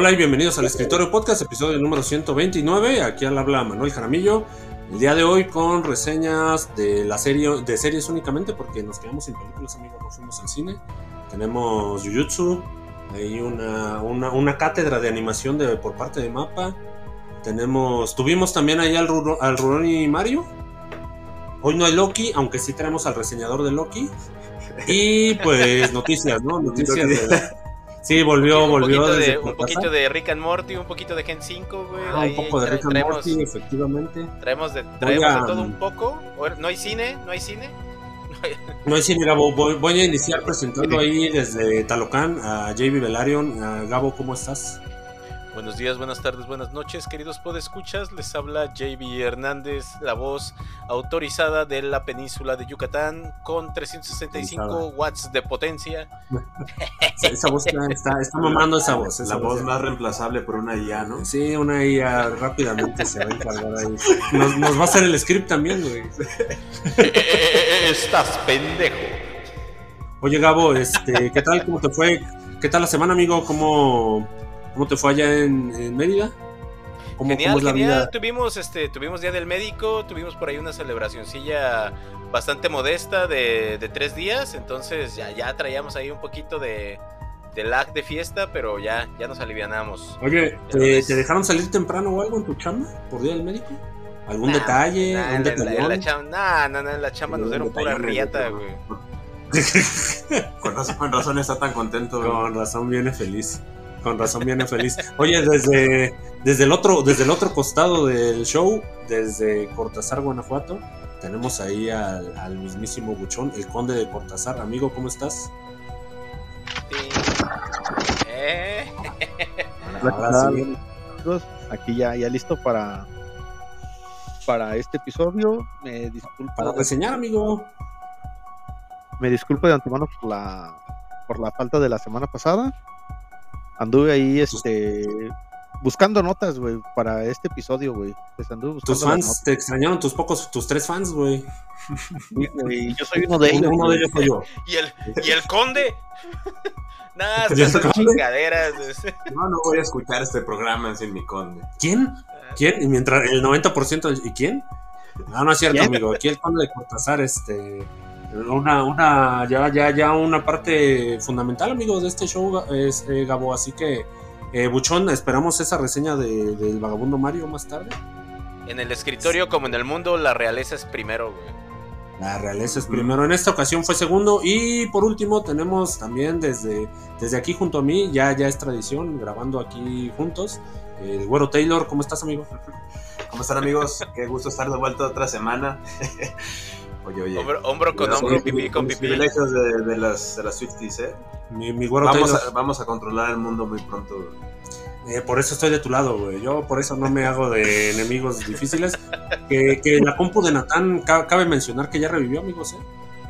Hola y bienvenidos al Escritorio Podcast, episodio número 129. Aquí al habla Manuel Jaramillo. El día de hoy con reseñas de la serie de series únicamente porque nos quedamos sin películas, amigos, no fuimos al cine. Tenemos Jujutsu, hay una, una, una cátedra de animación de, por parte de Mapa. Tenemos, tuvimos también ahí al, al Rurouni Mario. Hoy no hay Loki, aunque sí tenemos al reseñador de Loki. Y pues noticias, ¿no? Noticias de, Sí, volvió, un volvió. Poquito de, un poquito de Rick and Morty, un poquito de Gen 5, güey. Ah, un poco de Rick and traemos, Morty, efectivamente. Traemos de, traemos a... de todo un poco. ¿No hay cine? ¿No hay cine? No hay cine, Gabo. Voy, voy a iniciar presentando ahí desde Talocán a JB Velarion. Gabo, ¿cómo estás? Buenos días, buenas tardes, buenas noches, queridos podescuchas. Les habla JB Hernández, la voz autorizada de la península de Yucatán con 365 watts de potencia. esa voz está, está, está mamando esa voz. Esa la voz, voz más reemplazable por una IA, ¿no? Sí, una IA rápidamente se va a encargar ahí. Nos, nos va a hacer el script también, güey. Estás pendejo. Oye, Gabo, este, ¿qué tal? ¿Cómo te fue? ¿Qué tal la semana, amigo? ¿Cómo, ¿Cómo te fue allá en, en Mérida? ¿Cómo, genial, cómo es la genial. Vida? Tuvimos, este, tuvimos Día del Médico, tuvimos por ahí una celebracioncilla bastante modesta de, de tres días, entonces ya, ya traíamos ahí un poquito de, de lag de fiesta, pero ya, ya nos alivianamos. Oye, ¿te, ¿te, dejaron salir temprano o algo en tu chamba por Día del Médico? ¿Algún nah, detalle? Nah, ¿Un en, la, en la chamba, nah, nah, nah, en la chamba nos dieron pura riata, güey. con, razón, con razón está tan contento. Güey. Con razón viene feliz con razón viene feliz. Oye, desde, desde, el otro, desde el otro costado del show, desde Cortázar, Guanajuato, tenemos ahí al, al mismísimo Buchón, el conde de Cortázar. Amigo, ¿cómo estás? Sí. Eh. Ahora sí. Aquí ya, ya listo para, para este episodio. Me disculpo. Para reseñar, amigo. Me disculpo de antemano por la, por la falta de la semana pasada anduve ahí este buscando notas, güey, para este episodio, güey. Pues tus fans te extrañaron tus pocos, tus tres fans, güey. y yo soy uno de ellos. Uno de ellos soy yo. ¿Y el, y el conde? Nada, son chingaderas. No, no voy a escuchar este programa sin mi conde. ¿Quién? ¿Quién? Y mientras el 90%, ¿y quién? No, no es cierto, ¿Quién? amigo. Aquí el conde de Cortázar, este una, una, ya, ya, ya una parte fundamental, amigos, de este show es eh, Gabo. Así que, eh, Buchón, esperamos esa reseña de, del vagabundo Mario más tarde. En el escritorio, sí. como en el mundo, la realeza es primero, güey. La realeza es primero. En esta ocasión fue segundo. Y por último, tenemos también desde, desde aquí junto a mí, ya, ya es tradición, grabando aquí juntos. El güero Taylor, ¿cómo estás, amigo? ¿Cómo están, amigos? Qué gusto estar de vuelta otra semana. Oye, oye. Hombro, hombro con hombro, pipí con pipí. privilegios de, de, las, de las Swifties, ¿eh? Mi, mi vamos, a, vamos a controlar el mundo muy pronto. Eh, por eso estoy de tu lado, güey. Yo por eso no me hago de enemigos difíciles. Que, que la compu de Natán cabe mencionar que ya revivió, amigos, ¿eh?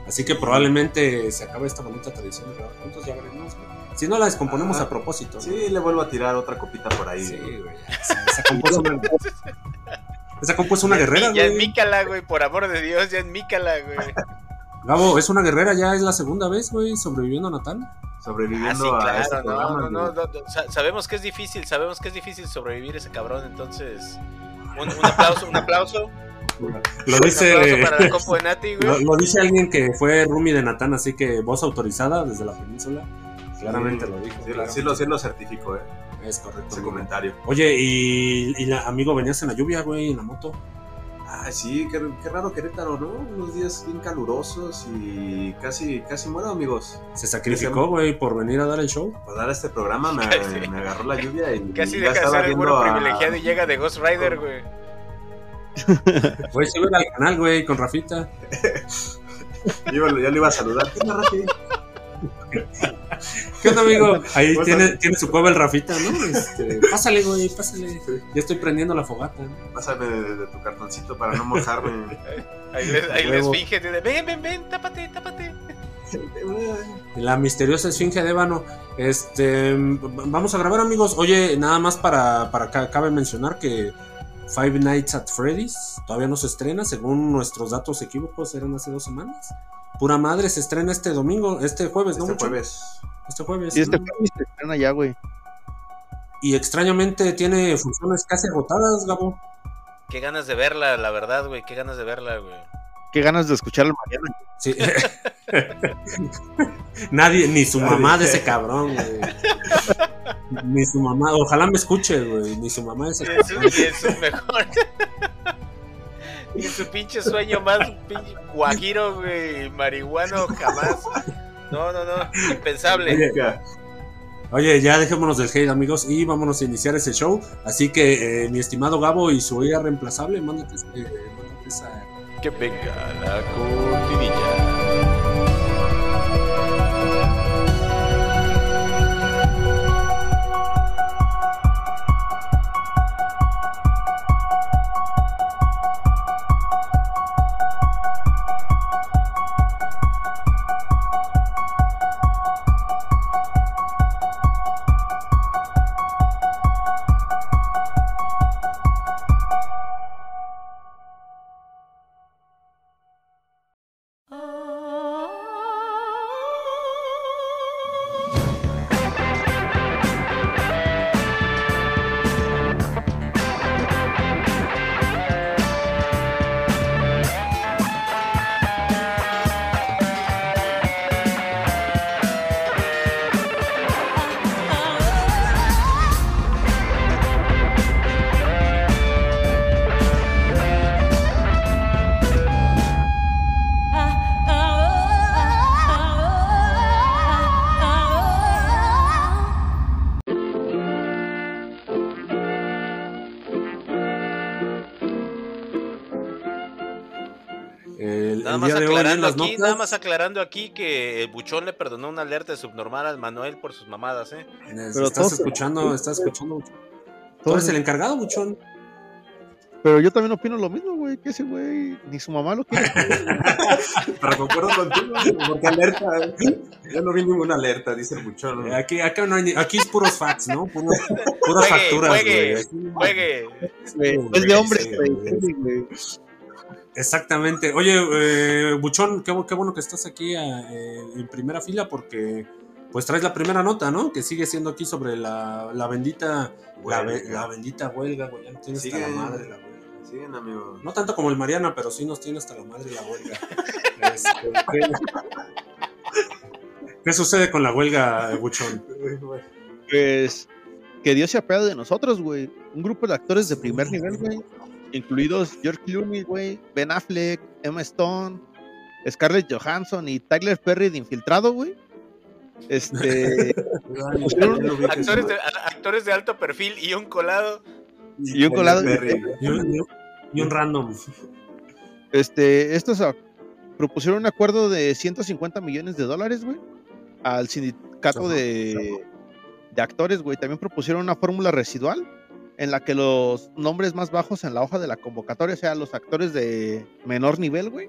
Así que probablemente se acabe esta bonita tradición de grabar juntos, ya veremos, güey. Si no la descomponemos ah, a propósito. Sí, ¿no? le vuelvo a tirar otra copita por ahí. Sí, güey. Esa, esa compu es una, esa compu es una ya guerrera, güey. Ya es Mícala, güey, por amor de Dios, ya es Mícala, güey. Gabo, es una guerrera, ya es la segunda vez, güey, sobreviviendo a Natán. Sobreviviendo ah, sí, claro, a este programa, no, no, no, no, sabemos que es difícil, sabemos que es difícil sobrevivir ese cabrón, entonces un, un aplauso, un aplauso. Lo dice, un para la compu de Nati, lo, lo, dice alguien que fue Rumi de Natán, así que voz autorizada desde la península. Claramente sí, lo dijo. Sí, claro. sí, lo, sí lo certifico, eh. Es correcto. Ese comentario. Oye, y, y la, amigo, venías en la lluvia, güey, en la moto. Ah, sí, qué, qué, raro Querétaro, ¿no? Unos días bien calurosos y casi, casi muero, amigos. Se sacrificó, güey, por venir a dar el show. Por dar este programa me, me agarró la lluvia y. Casi deja de ser el bueno a... privilegiado y llega de Ghost Rider, güey. Güey, sí, al canal, güey, con Rafita. yo, yo le iba a saludar. ¿Qué onda, Rafi? ¿Qué onda, amigo? Ahí tiene, tiene su cueva el Rafita, ¿no? Este, pásale, güey, pásale. Ya estoy prendiendo la fogata. ¿no? Pásame de, tu cartoncito para no mojarme. ahí les, ahí les finge, ven, ven, ven, tápate, tápate. La misteriosa esfinge de ébano. Este, vamos a grabar, amigos. Oye, nada más para, para cabe mencionar que Five Nights at Freddy's todavía no se estrena, según nuestros datos equívocos, eran hace dos semanas. Pura madre, se estrena este domingo, este jueves, ¿no? Este jueves. Este jueves. Y este jueves se estrena ya, güey. Y extrañamente tiene funciones casi agotadas, Gabo. Qué ganas de verla, la verdad, güey. Qué ganas de verla, güey. Qué ganas de escuchar al Mariano. Sí. Nadie, ni su mamá de ese cabrón, güey. Ni su mamá, ojalá me escuche, güey. Ni su mamá de ese cabrón. Es su mejor. Y su pinche sueño más pinche guajiro, güey. Marihuano jamás. No, no, no. Impensable. Oye, ya dejémonos del hate, amigos, y vámonos a iniciar ese show. Así que, eh, mi estimado Gabo y su oída reemplazable, mándate, eh, mándate esa que venga la cortinilla. Nada más aclarando aquí que el Buchón le perdonó una alerta subnormal al Manuel por sus mamadas, ¿eh? Pero estás escuchando, estás escuchando. Tú eres el encargado, Buchón. Pero yo también opino lo mismo, güey, que ese güey ni su mamá lo quiere. Pero concuerdo contigo, porque alerta, yo no vi ninguna alerta, dice el buchón. Eh, aquí, acá no hay, aquí es puros facts, ¿no? puras facturas, güey. Juegue, juegue. Es de hombre, güey. Exactamente. Oye, eh, Buchón, qué, bueno que estás aquí eh, en primera fila porque pues traes la primera nota, ¿no? Que sigue siendo aquí sobre la, la bendita la, bendita huelga, güey. Ya no tienes hasta la madre la huelga. Siguen, amigo. No tanto como el Mariana, pero sí nos tiene hasta la madre la huelga. Este, ¿qué, sucede con la huelga, Buchón? Pues que Dios se apiade de nosotros, güey. Un grupo de actores de primer nivel, güey incluidos George Clooney, güey, Ben Affleck, Emma Stone, Scarlett Johansson y Tyler Perry de Infiltrado, güey. Este. actores, de, actores de alto perfil y un colado. Y un colado. Y un, random. Este, estos propusieron un acuerdo de 150 millones de dólares, güey, al sindicato de, de actores, güey. También propusieron una fórmula residual en la que los nombres más bajos en la hoja de la convocatoria sean los actores de menor nivel, güey.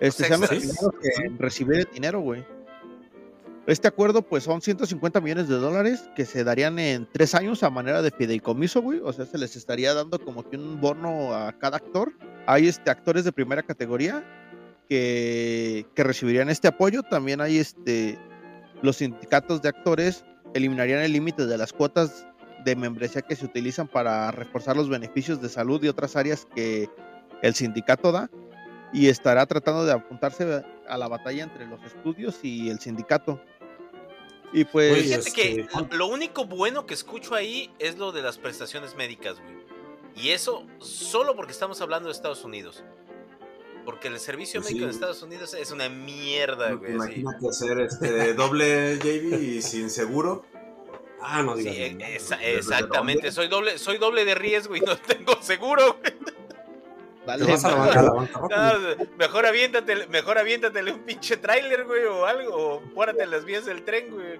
Este, sean los que recibir el dinero, güey. Este acuerdo, pues, son 150 millones de dólares que se darían en tres años a manera de fideicomiso, güey. O sea, se les estaría dando como que un bono a cada actor. Hay este, actores de primera categoría que, que recibirían este apoyo. También hay este, los sindicatos de actores eliminarían el límite de las cuotas de membresía que se utilizan para reforzar los beneficios de salud y otras áreas que el sindicato da y estará tratando de apuntarse a la batalla entre los estudios y el sindicato. Y pues... Fíjate que este, lo único bueno que escucho ahí es lo de las prestaciones médicas, güey. Y eso solo porque estamos hablando de Estados Unidos. Porque el servicio pues médico en Estados Unidos es una mierda, güey. Imagínate hacer este doble JV y sin seguro. Ah, no digas. Sí, exactamente. Soy doble, soy doble de riesgo y no tengo seguro. Dale, vas a la banca, la banca, mejor aviéntate, mejor aviéntatele un pinche tráiler, güey, o algo, o las vías del tren, güey.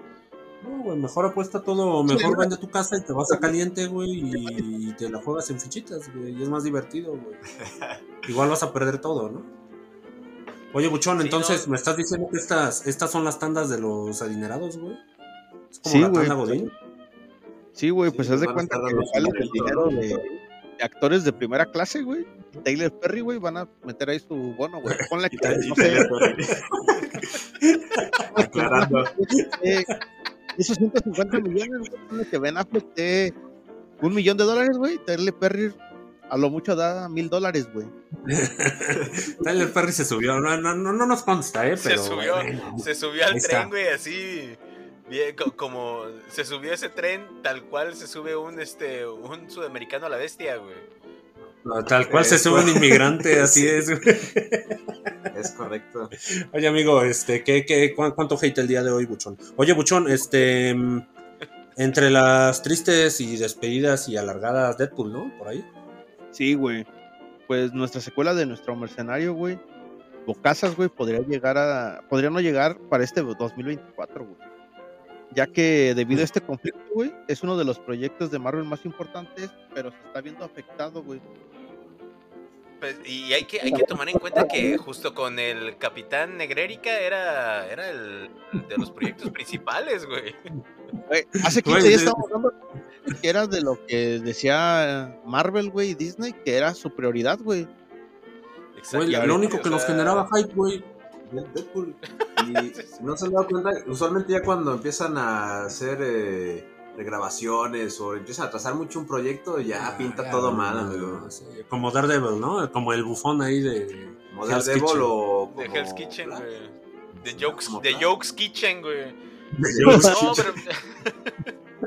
No, güey, mejor apuesta todo, mejor vende tu casa y te vas a caliente, güey, y te la juegas en fichitas, güey, y es más divertido, güey. Igual vas a perder todo, ¿no? Oye, Buchón, entonces, ¿me estás diciendo que estas, estas son las tandas de los adinerados, güey? Es como sí, la tanda Godín. Sí, güey, pues haz de cuenta que sale el dinero de, actores de primera clase, güey. Taylor Perry, güey, van a meter ahí su bono, güey. Ponle que no sé. Aclarando. Eh, esos 150 millones, güey, que Ben Affleck de un millón de dólares, güey. Taylor Perry a lo mucho da mil dólares, güey. Tyler Perry se subió, no, no, no, no nos consta, ¿eh? Pero, se subió, se subió al tren, güey, así. Bien, como se subió ese tren tal cual se sube un este un sudamericano a la bestia, güey. tal cual se sube un inmigrante, así es, güey. Es correcto. Oye, amigo, este, ¿qué, qué, cuánto hate el día de hoy, Buchón? Oye, Buchón, este, entre las tristes y despedidas y alargadas Deadpool, ¿no? Por ahí. Sí, güey. Pues nuestra secuela de nuestro mercenario, güey, Bocasas, güey, podría llegar a. Podría no llegar para este 2024, güey. Ya que debido a este conflicto, güey, es uno de los proyectos de Marvel más importantes, pero se está viendo afectado, güey. Pues, y hay que, hay que tomar en cuenta que justo con el Capitán Negrérica era, era el de los proyectos principales, güey. Hace 15 días estábamos hablando que era de lo que decía Marvel, güey, y Disney, que era su prioridad, güey. lo único que nos generaba hype, güey. Deadpool. Y no se han dado cuenta, usualmente ya cuando empiezan a hacer eh, regrabaciones o empiezan a trazar mucho un proyecto, ya ah, pinta todo mal, amigo. Como Daredevil, ¿no? Como el bufón ahí de. Como Daredevil o. De Hell's Kitchen, güey. De Jokes, de Jokes Kitchen, güey. No, pero.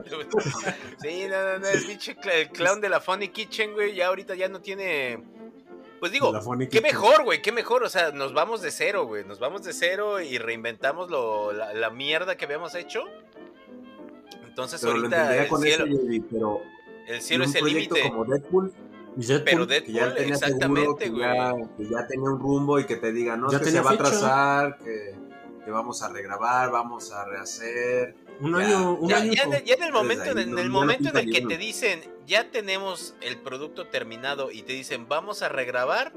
sí, no, no, no, el pinche el clown de la Funny Kitchen, güey, ya ahorita ya no tiene. Pues digo, qué mejor, güey, qué mejor. O sea, nos vamos de cero, güey. Nos vamos de cero y reinventamos lo, la, mierda que habíamos hecho. Entonces ahorita el cielo, pero el cielo es el límite. Como Deadpool, pero Deadpool, exactamente, güey. Que, ya tenía un rumbo y que te diga, no, es que se va a trazar, que, que vamos a regrabar, vamos a rehacer un año, un ya, Ya, en el momento, en el momento en el que te dicen, ya tenemos el producto terminado y te dicen, vamos a regrabar,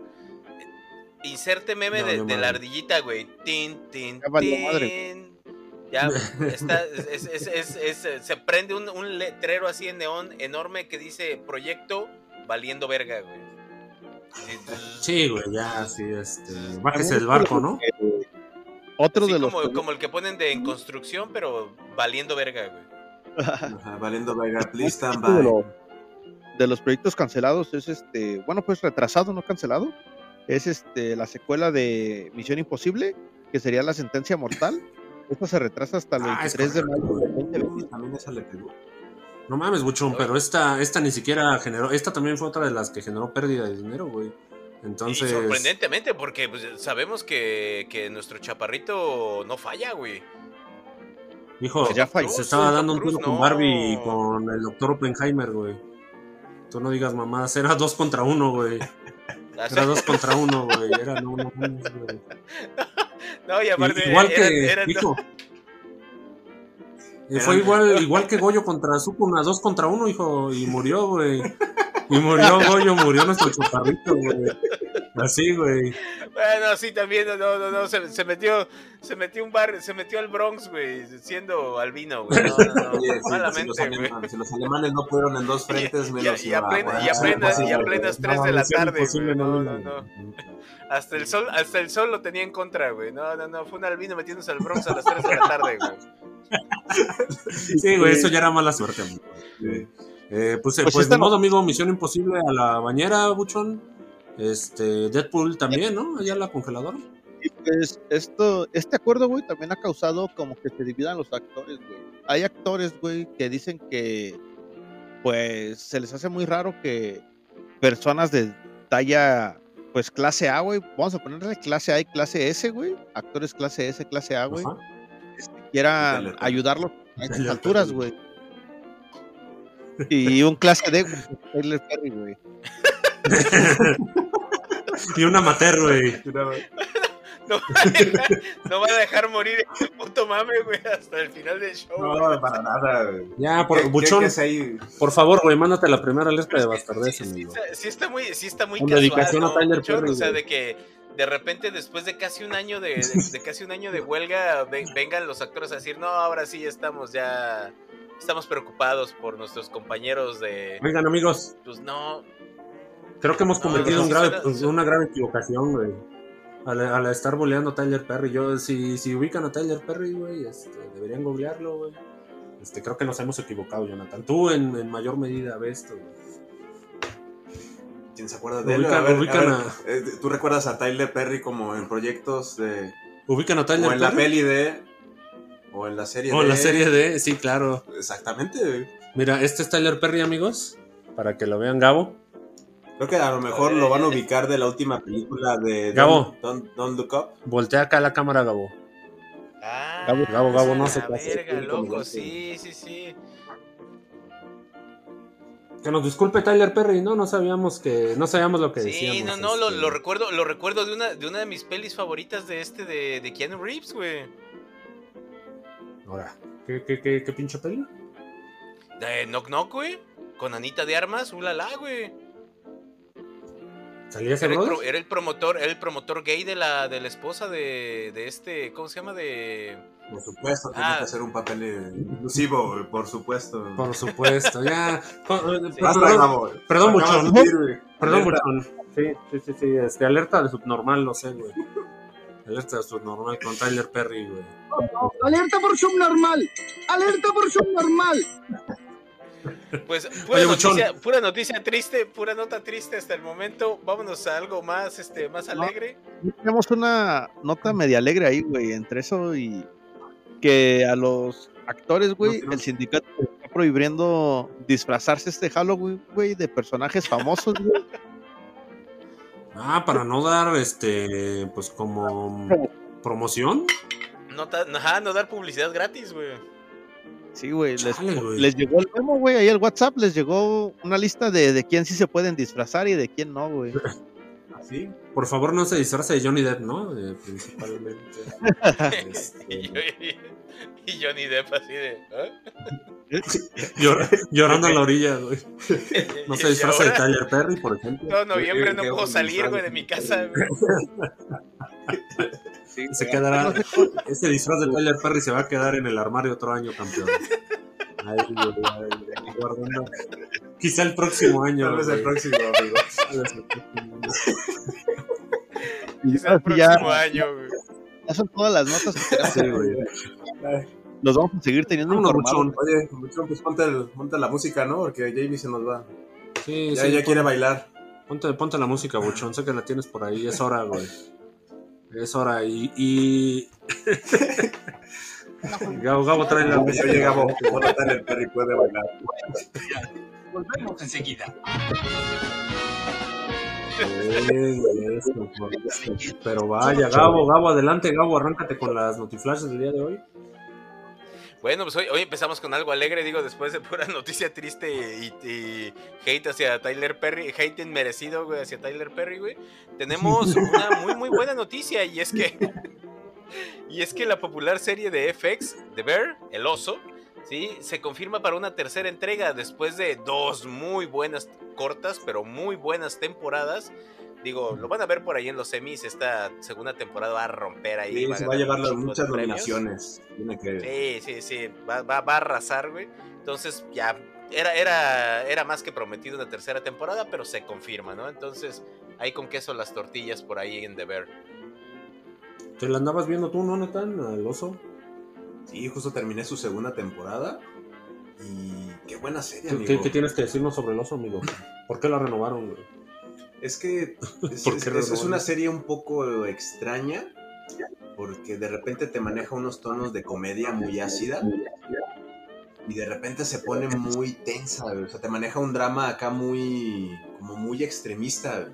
inserte meme de, la ardillita, güey. Tin, tin, tin. Ya está, se prende un, letrero así en neón enorme que dice proyecto valiendo verga, güey. Sí, güey, ya, sí, este. Bájese del barco, ¿no? Otro de los. Como, el que ponen de en construcción, pero valiendo verga, güey. valiendo verga, please stand De, los proyectos cancelados es este. Bueno, pues retrasado, no cancelado. Es este la secuela de Misión Imposible, que sería la sentencia mortal. Esta se retrasa hasta el 23 ah, de mayo También esa le pegó. No mames, Buchón, pero esta, esta ni siquiera generó. Esta también fue otra de las que generó pérdida de dinero, güey. Entonces... sorprendentemente, porque pues, sabemos que, que, nuestro chaparrito no falla, güey. Hijo, pues ya se estaba dando un tiro con Barbie y con el doctor Oppenheimer, güey. Tú no digas mamadas, era dos contra uno, güey. Ah, era dos contra uno, güey. Era no, no, güey. No, y aparte, igual que, hijo, y fue igual, igual que Goyo contra Sukuna, dos contra uno, hijo, y murió, güey. Y murió Goyo, murió nuestro chaparrito, güey. Así, güey. Bueno, sí, también, no, no, no, se, se, metió, se metió un bar, se metió al Bronx, güey, siendo albino, güey. No, no, no, malamente, güey. Si, los alemanes no pudieron en dos frentes, menos y, y, a, plena, y, a plenas, y a plenas 3 de la tarde, güey. No, no, no. Hasta el sol, hasta el sol lo tenía en contra, güey. No, no, no, fue un albino metiéndose al Bronx a las 3 de la tarde, güey. Sí, güey, eso ya era mala suerte, güey. Eh, pues, pues, pues de modo, amigo, Misión Imposible a la bañera, Buchón. Este, Deadpool también, ¿no? Allá la congeladora. Y pues esto, este acuerdo, güey, también ha causado como que se dividan los actores, güey. Hay actores, güey, que dicen que, pues, se les hace muy raro que personas de talla, pues, clase A, güey, vamos a ponerle clase A y clase S, güey, actores clase S, clase A, güey, este, quieran ayudarlos a estas alturas, güey. Y un clase D, Taylor Perry, güey. y una amateur, güey. no, va a dejar morir el puto mame, güey, hasta el final del show. No, para nada, güey. Ya, por, Buchón, por favor, güey, mándate la primera alerta de bastardez, sí, amigo. Sí, está muy, sí está muy casual, dedicación a Tyler Perry, O sea, de que de repente después de casi un año de, de, casi un año de huelga vengan los actores a decir, no, ahora sí estamos ya estamos preocupados por nuestros compañeros de. Oigan, amigos. Pues no. Creo que hemos cometido una grave equivocación, güey. Al, estar boleando a Tyler Perry. Yo, si, si ubican a Tyler Perry, güey, este, deberían googlearlo, güey. Este, creo que nos hemos equivocado, Jonathan. Tú en, mayor medida ves esto, güey. ¿Quién se acuerda de él? Eh, ¿Tú recuerdas a Tyler Perry como en proyectos de. Ubican a Tyler Perry. O en la peli de o en la serie de. O en la serie de, sí, claro. Exactamente. Mira, este es Tyler Perry, amigos. Para que lo vean, Gabo. Creo que a lo mejor lo van a ubicar de la última película de Gabo. Don't, Look Up. Voltea acá la cámara, Gabo. Ah, Gabo, Gabo, Gabo, no sé qué verga, loco, sí, sí, sí. Que nos disculpe Tyler Perry, no, no sabíamos que, no sabíamos lo que decíamos. Sí, no, no, lo, este. recuerdo, lo recuerdo de una, de una de mis pelis favoritas de este de, de Keanu Reeves, güey. Ahora, ¿qué, qué, qué, qué pinche peli? De Knock Knock, güey. Con Anita de Armas, ulala, güey. ¿Salía ese era, el, era el promotor, era el promotor gay de la, de la esposa de, de este, ¿cómo se llama? De. Por supuesto, tiene ah. que hacer un papel inclusivo, por supuesto. Por supuesto, ya. perdón, perdón, mucho. Perdón, mucho. Sí, sí, sí, sí. Este, alerta de subnormal, no sé, güey. Alerta de subnormal con Tyler Perry, güey. Alerta por subnormal. Alerta por subnormal. Pues pura, noticia, pura, noticia, triste, pura nota triste hasta el momento. Vámonos a algo más, este, más alegre. tenemos una nota media alegre ahí, güey, entre eso y que a los actores, güey, el sindicato está prohibiendo disfrazarse este Halloween, güey, de personajes famosos, güey. Ah, para no dar, este, pues como promoción. No, no dar publicidad gratis, güey. Sí, güey, les, llegó el memo, güey, ahí el WhatsApp les llegó una lista de, de quién sí se pueden disfrazar y de quién no, güey. ¿Así? Por favor, no se disfrace de Johnny Depp, ¿no? Eh, principalmente. Este, y Johnny Depp así de. ¿eh? llorando a la orilla, güey. No se disfraza de Tyler Perry, por ejemplo. Todo noviembre no puedo salir, güey, de mi casa, güey. se quedará. Ese disfraz de Tyler Perry se va a quedar en el armario otro año, campeón. Ay, guardando. Quizá el próximo año. Tal vez el próximo, amigo. Quizá el próximo año, güey. Ya son todas las notas que tenemos. güey. Los vamos a seguir teniendo un muchón. Oye, muchón, pues ponte, el, ponte, la música, ¿no? Porque Jamie se nos va. Sí, ya, sí, ya quiere bailar. Ponte, ponte la música, Buchón. Sé que la tienes por ahí. Es hora, güey. Es hora. Y. y... Gabo, Gabo trae la música. Oye, Gabo, el perro y puede bailar. Volvemos enseguida. Pero vaya, Gabo, Gabo, adelante, Gabo, arráncate con las notiflashes del día de hoy. Bueno, pues hoy, hoy, empezamos con algo alegre, digo, después de pura noticia triste y, hate hacia Tyler Perry, hate inmerecido, güey, hacia Tyler Perry, güey. Tenemos una muy, muy buena noticia y es que... y es que la popular serie de FX, The Bear, El Oso, ¿sí? Se confirma para una tercera entrega después de dos muy buenas cortas, pero muy buenas temporadas Digo, lo van a ver por ahí en los semis. Esta segunda temporada va a romper ahí. Sí, va se va a llevar muchas nominaciones. Sí, sí, sí. Va, va, a arrasar, güey. Entonces, ya. Era, era, era más que prometido una tercera temporada, pero se confirma, ¿no? Entonces, ahí con queso las tortillas por ahí en The Bear. ¿Te la andabas viendo tú, no, Nathan, al oso? Sí, justo terminé su segunda temporada. Y qué buena serie, amigo. ¿Qué, ¿Qué, tienes que decirnos sobre el oso, amigo? ¿Por qué la renovaron, güey? Es que es, una serie un poco extraña porque de repente te maneja unos tonos de comedia muy ácida y de repente se pone muy tensa, o sea, te maneja un drama acá muy como muy extremista.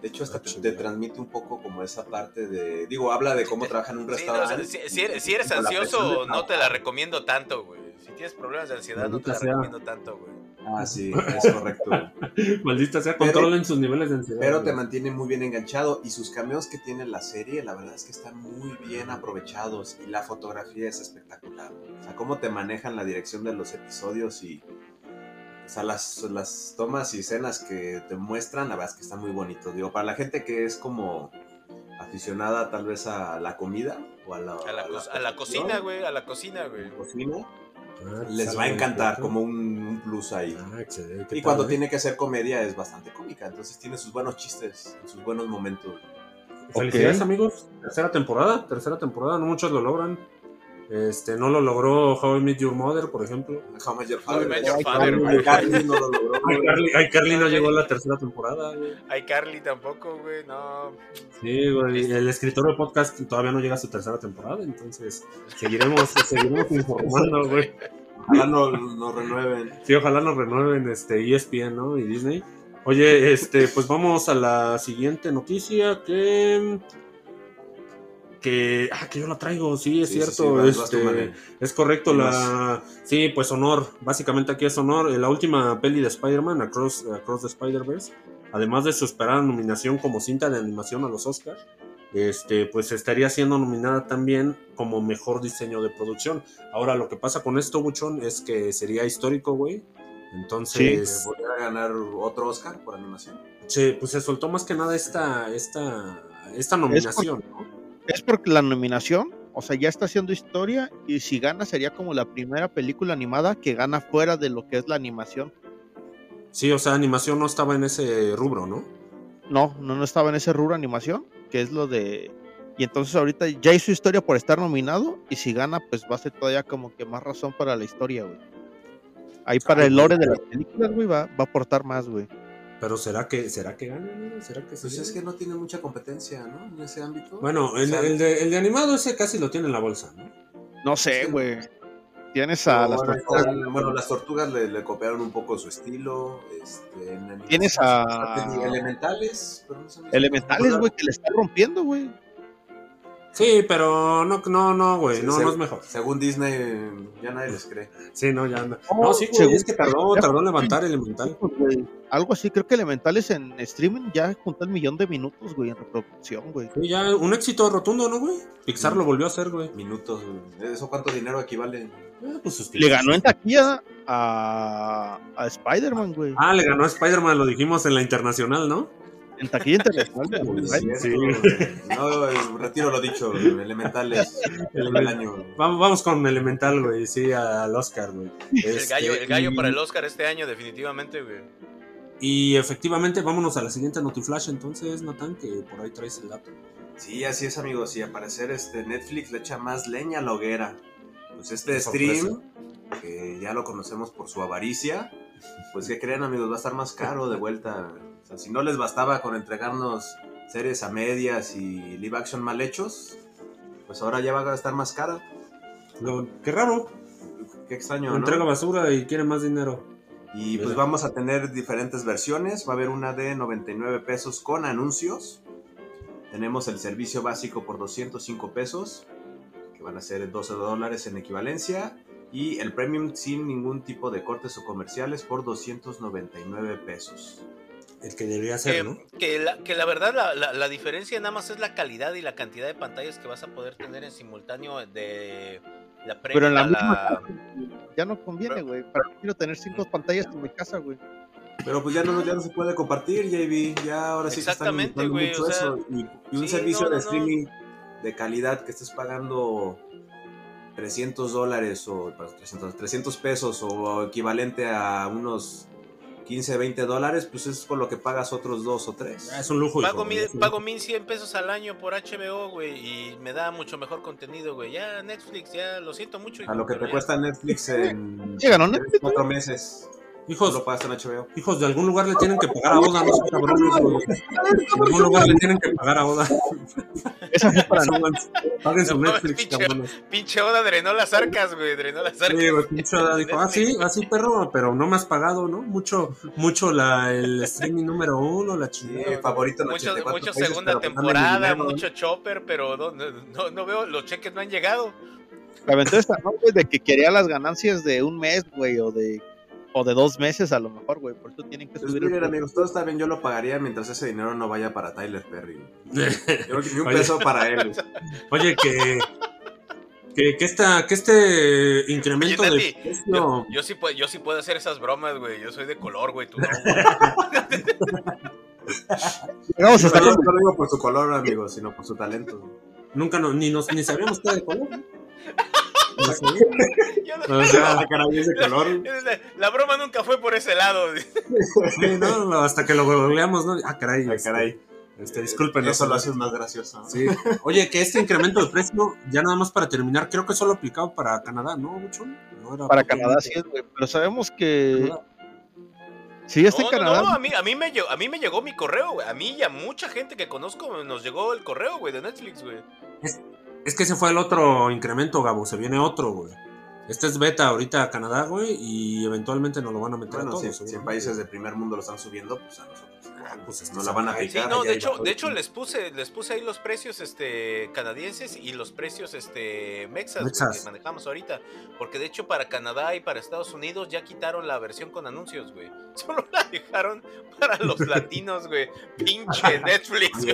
De hecho, hasta te, transmite un poco como esa parte de digo, habla de cómo trabaja en un restaurante. si, eres, ansioso, no te la recomiendo tanto, güey. Si tienes problemas de ansiedad, no te la recomiendo tanto, güey Ah, sí, es correcto. Maldita sea, controlen sus niveles de ansiedad. Pero te mantiene muy bien enganchado y sus cameos que tiene la serie, la verdad es que están muy bien aprovechados y la fotografía es espectacular. O sea, cómo te manejan la dirección de los episodios y o sea, las, las tomas y escenas que te muestran, la verdad es que están muy bonitos. Digo, para la gente que es como aficionada tal vez a la comida o a la, a la, cocina, güey, a la cocina, güey. Cocina. Ah, les va a encantar como un, plus ahí. Ah, y cuando tiene que hacer comedia es bastante cómica, entonces tiene sus buenos chistes, sus buenos momentos. Felicidades amigos, tercera temporada, tercera temporada, no muchos lo logran. Este, no lo logró How I Met Your Mother, por ejemplo. How I Met Your Father. Carly no lo logró. Ay, Carly, no llegó a la tercera temporada, güey. Ay, Carly tampoco, güey, no. Sí, güey, el escritor de podcast todavía no llega a su tercera temporada, entonces seguiremos, seguiremos informando, güey. Ojalá nos, nos renueven. Sí, ojalá nos renueven este ESPN, ¿no? Y Disney. Oye, este, pues vamos a la siguiente noticia que que, ah, que yo la traigo, sí, es cierto, este, es correcto, la, sí, pues honor, básicamente aquí es honor, la última peli de Spider-Man, Across, Across the Spider-Verse, además de su esperada nominación como cinta de animación a los Oscars, este, pues estaría siendo nominada también como mejor diseño de producción. Ahora, lo que pasa con esto, Buchón, es que sería histórico, güey. Entonces. Sí. a ganar otro Oscar por animación? Sí, pues se soltó más que nada esta, esta, esta nominación, ¿no? Es porque la nominación, o sea, ya está haciendo historia y si gana sería como la primera película animada que gana fuera de lo que es la animación. Sí, o sea, animación no estaba en ese rubro, ¿no? No, no, no estaba en ese rubro animación, que es lo de... Y entonces ahorita ya hizo historia por estar nominado y si gana, pues va a ser todavía como que más razón para la historia, güey. Ahí para el lore de las películas, güey, va, va a aportar más, güey. Pero ¿será que, será que gane? ¿Será que pues es que no tiene mucha competencia, ¿no? En ese ámbito. Bueno, el, de, el de animado ese casi lo tiene en la bolsa, ¿no? No sé, güey. Tienes a las tortugas. bueno, las tortugas le, copiaron un poco su estilo. Este, Tienes a. Elementales. elementales, güey, que le está rompiendo, güey. Sí, pero no, no, no, güey, no, no es mejor. Según Disney, ya nadie les cree. Sí, no, ya no. No, sí, güey, es que tardó, tardó en levantar Elemental. Algo así, creo que Elementales en streaming ya juntó el millón de minutos, güey, en reproducción, güey. Sí, ya un éxito rotundo, ¿no, güey? Pixar lo volvió a hacer, güey. Minutos, güey. ¿Eso cuánto dinero equivale? Eh, pues le ganó en taquilla a, a Spider-Man, güey. Ah, le ganó a Spider-Man, lo dijimos en la internacional, ¿no? En taquilla internacional. sí. No, retiro lo dicho, Elementales. El año. Vamos, vamos con Elemental, güey, sí, al Oscar, güey. el gallo, el gallo para el Oscar este año, definitivamente, güey. Y efectivamente, vámonos a la siguiente Notiflash, entonces, Nathan, que por ahí traes el dato. Sí, así es, amigos. Y al parecer este Netflix le echa más leña a la hoguera. Pues este stream, que ya lo conocemos por su avaricia, pues que creen, amigos, va a estar más caro de vuelta si no les bastaba con entregarnos series a medias y live action mal hechos, pues ahora ya va a estar más cara. qué raro. Qué extraño. Entrega basura y quiere más dinero. Y pues vamos a tener diferentes versiones. Va a haber una de 99 pesos con anuncios. Tenemos el servicio básico por 205 pesos, que van a ser 12 dólares en equivalencia. Y el premium sin ningún tipo de cortes o comerciales por 299 pesos el que debería ser, ¿no? Que la, que la verdad la, la, diferencia nada más es la calidad y la cantidad de pantallas que vas a poder tener en simultáneo de la Pero en la, misma ya no conviene, güey. Para quiero tener cinco pantallas en mi casa, güey. Pero pues ya no, ya no se puede compartir, JB. Ya ahora sí Exactamente, que están mucho eso. Y, un servicio de streaming de calidad que estés pagando 300 dólares o 300, 300 pesos o equivalente a unos 15, 20 dólares, pues es con lo que pagas otros dos o tres. Ah, es un lujo. Pago, mil, pago 1100 pesos al año por HBO, güey, y me da mucho mejor contenido, güey. Ya Netflix, ya lo siento mucho. a lo que te cuesta Netflix en Netflix, cuatro meses. Hijos, hijos, de algún lugar le tienen que pagar a Oda, no sé cabrones. De algún lugar le tienen que pagar a Oda. Esa fue para no. Paguen su Netflix, pinche, pinche Oda drenó las arcas, güey. Drenó las arcas. Sí, pinche Oda dijo, ah, sí, así, perro, pero no me has pagado, ¿no? Mucho, mucho la, el streaming número uno, la chingada. Sí, favorito en Mucho, mucho segunda temporada, mucho chopper, pero no, no, no veo, los cheques no han llegado. La ventaja esta, ¿no? De que quería las ganancias de un mes, güey, o de o de dos meses a lo mejor, güey. Por eso tienen que pues subir. Miren, amigos, todo está bien. Yo lo pagaría mientras ese dinero no vaya para Tyler Perry. Yo ni un peso para él. Oye, que. Que, que, esta, que este incremento de yo, yo, sí puedo, yo sí puedo hacer esas bromas, güey. Yo soy de color, güey. Tú no, Vamos a estar no digo por su color, amigo, sino por su talento. Nunca no, ni, nos, ni sabíamos que era de color. La broma nunca fue por ese lado. no, hasta que lo googleamos, ¿no? Ah, caray. Ah, este, caray. Este, disculpen. Eso lo hace más gracioso. Sí. Oye, que este incremento de precio, ya nada más para terminar, creo que solo aplicado para Canadá, ¿no, mucho para Canadá sí es, güey. Pero sabemos que. Sí, está en Canadá. No, a mí, a, mí me llegó, a mí me llegó mi correo, güey. A mí y a mucha gente que conozco nos llegó el correo, güey, de Netflix, güey. Es que ese fue el otro incremento, Gabo. Se viene otro, güey. Este es beta ahorita a Canadá, güey, y eventualmente nos lo van a meter a todos. Si, en países del primer mundo lo están subiendo, pues a nosotros ah, pues nos la van a aplicar. Sí, no, de hecho, de hecho les puse, les puse ahí los precios este canadienses y los precios este mexas, que manejamos ahorita, porque de hecho para Canadá y para Estados Unidos ya quitaron la versión con anuncios, güey. Solo la dejaron para los latinos, güey. Pinche Netflix.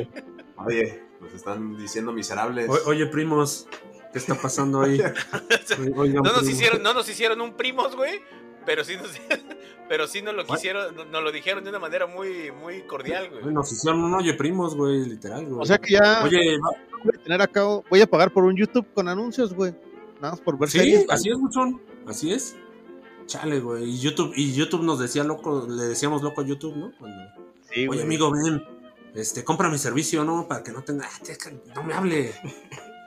Oye, pues están diciendo miserables. oye, primos, ¿qué está pasando ahí? no, nos hicieron, no nos hicieron un primos, güey. Pero sí nos, pero sí nos lo quisieron, nos lo dijeron de una manera muy, muy cordial, güey. Nos hicieron un oye primos, güey, literal, güey. O sea que ya oye, voy a tener acá, voy a pagar por un YouTube con anuncios, güey. Nada más por ver Sí, así es, muchón. Así es. Chale, güey. Y YouTube, y YouTube nos decía loco, le decíamos loco a YouTube, ¿no? sí, oye, amigo, ven, este, compra mi servicio, ¿no? Para que no tenga, ah, no me hable.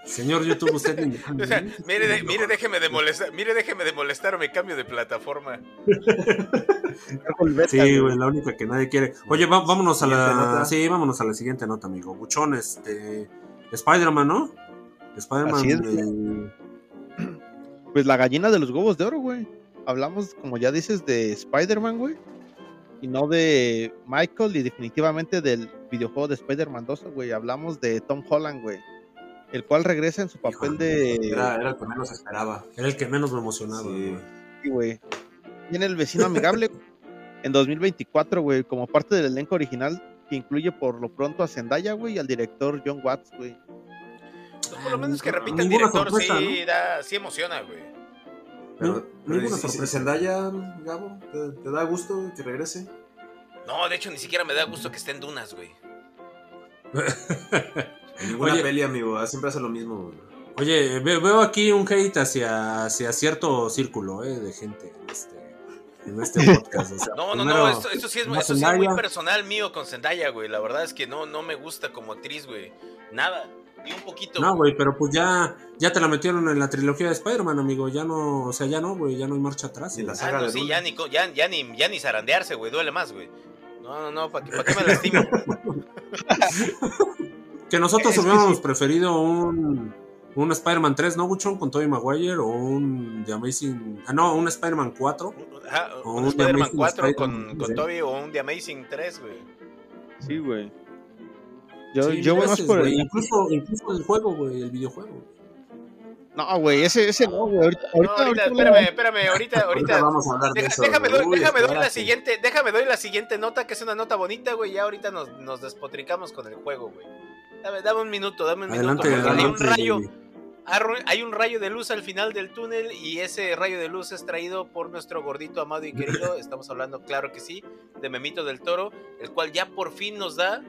Señor YouTube, usted o sea, mire, mire, déjeme de molestar, mire, déjeme de molestar, me cambio de plataforma. sí, güey, la única que nadie quiere. Oye, vámonos a la, sí, vámonos a la siguiente nota, amigo. Buchón, este, Spider-Man, ¿no? Spider-Man. Pues la gallina de los huevos de oro, güey. Hablamos, como ya dices, de Spider-Man, güey y no de Michael y definitivamente del videojuego de Spider-Man 2, güey. Hablamos de Tom Holland, güey. El cual regresa en su papel de... Era, el que menos esperaba. Era el que menos me emocionaba. Sí, güey. Tiene el vecino amigable en 2024, güey, como parte del elenco original que incluye por lo pronto a Zendaya, güey, y al director John Watts, güey. por lo menos que repita el director, sí, da, sí emociona, güey. Pero, si, Zendaya, Gabo, ¿te, da gusto que regrese? No, de hecho ni siquiera me da gusto que esté en Dunas, güey. en ninguna peli, amigo, ah, siempre hace lo mismo. Oye, veo aquí un hate hacia, hacia cierto círculo eh, de gente en este, en este podcast. no, no, no, esto, sí es, esto sí es muy personal mío con Zendaya, güey. La verdad es que no, no me gusta como actriz, güey. Nada un poquito. No, güey, pero pues ya, ya te la metieron en la trilogía de Spider-Man, amigo. Ya no, o sea, ya no, güey, ya no hay marcha atrás. Y la saga ah, sí, ya ni, ya, ya, ni, ya ni zarandearse, güey, duele más, güey. No, no, no, ¿para qué, me lastimo? que nosotros hubiéramos preferido un, un Spider-Man 3, ¿no, Buchón? Con Tobey Maguire o un The Amazing... Ah, no, un Spider-Man 4. Ajá, un, un Spider-Man 4 con, con Tobey o un The Amazing 3, güey. Sí, güey. Yo, yo voy más por el... Incluso, incluso el juego, güey, el videojuego. No, güey, ese, ese no, güey. Ahorita, ahorita, no, ahorita, espérame, espérame, ahorita, ahorita. vamos a hablar de eso, déjame, doy, déjame doy la siguiente, déjame doy la siguiente nota, que es una nota bonita, güey. Ya ahorita nos, nos despotricamos con el juego, güey. Dame, dame un minuto, dame un adelante, minuto. Adelante, hay un rayo, hay un rayo de luz al final del túnel y ese rayo de luz es traído por nuestro gordito amado y querido. Estamos hablando, claro que sí, de Memito del Toro, el cual ya por fin nos da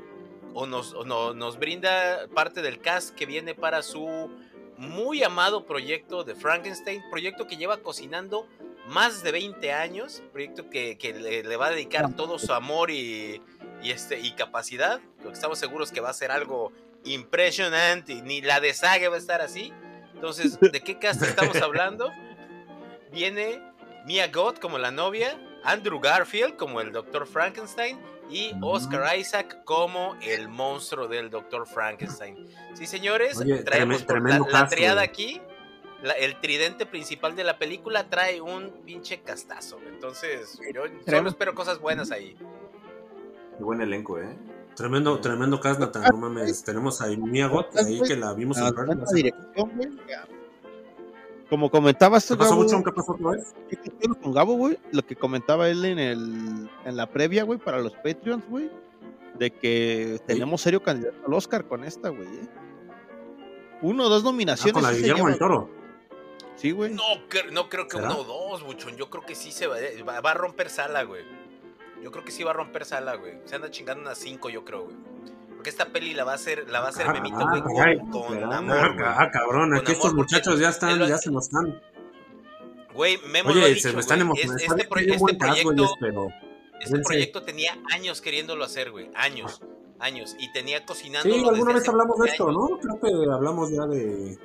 o nos, nos brinda parte del cast que viene para su muy amado proyecto de Frankenstein, proyecto que lleva cocinando más de 20 años, proyecto que, le, va a dedicar todo su amor y, este, y capacidad, lo que estamos seguros que va a ser algo impresionante, ni la de Saga va a estar así. Entonces, ¿de qué cast estamos hablando? Viene Mia Goth como la novia, Andrew Garfield como el Dr. Frankenstein y Oscar Isaac como el monstruo del Dr. Frankenstein. Sí, señores, traemos la, triada aquí. el tridente principal de la película trae un pinche castazo. Entonces, yo solo espero cosas buenas ahí. Qué buen elenco, ¿eh? Tremendo, tremendo cast, no mames. Tenemos ahí Mia ahí que la vimos en la dirección, güey. Como comentaba ¿Qué pasó, mucho? ¿Qué pasó otra vez? Con Gabo, güey, lo que comentaba él en, el, en la previa, güey, para los Patreons, güey, de que tenemos serio candidato al Oscar con esta, güey. ¿eh? Uno o dos nominaciones. Ah, con la Guillermo del Toro. Sí, güey. No, no creo que uno o dos, buchón. Yo creo que sí se va, va, a romper sala, güey. Yo creo que sí va a romper sala, güey. Se anda chingando unas cinco, yo creo, güey. Porque esta peli la va a hacer, la va a hacer ah, Memito, güey, con, amor, Ah, cabrón, aquí estos muchachos ya están, ya se nos están. Güey, Memo Oye, lo ha dicho, se me están emocionando. Este, este, proyecto, este proyecto tenía años queriéndolo hacer, güey. Años, años. Y tenía cocinando. Sí, alguna vez hablamos de esto, ¿no? Creo que hablamos ya de.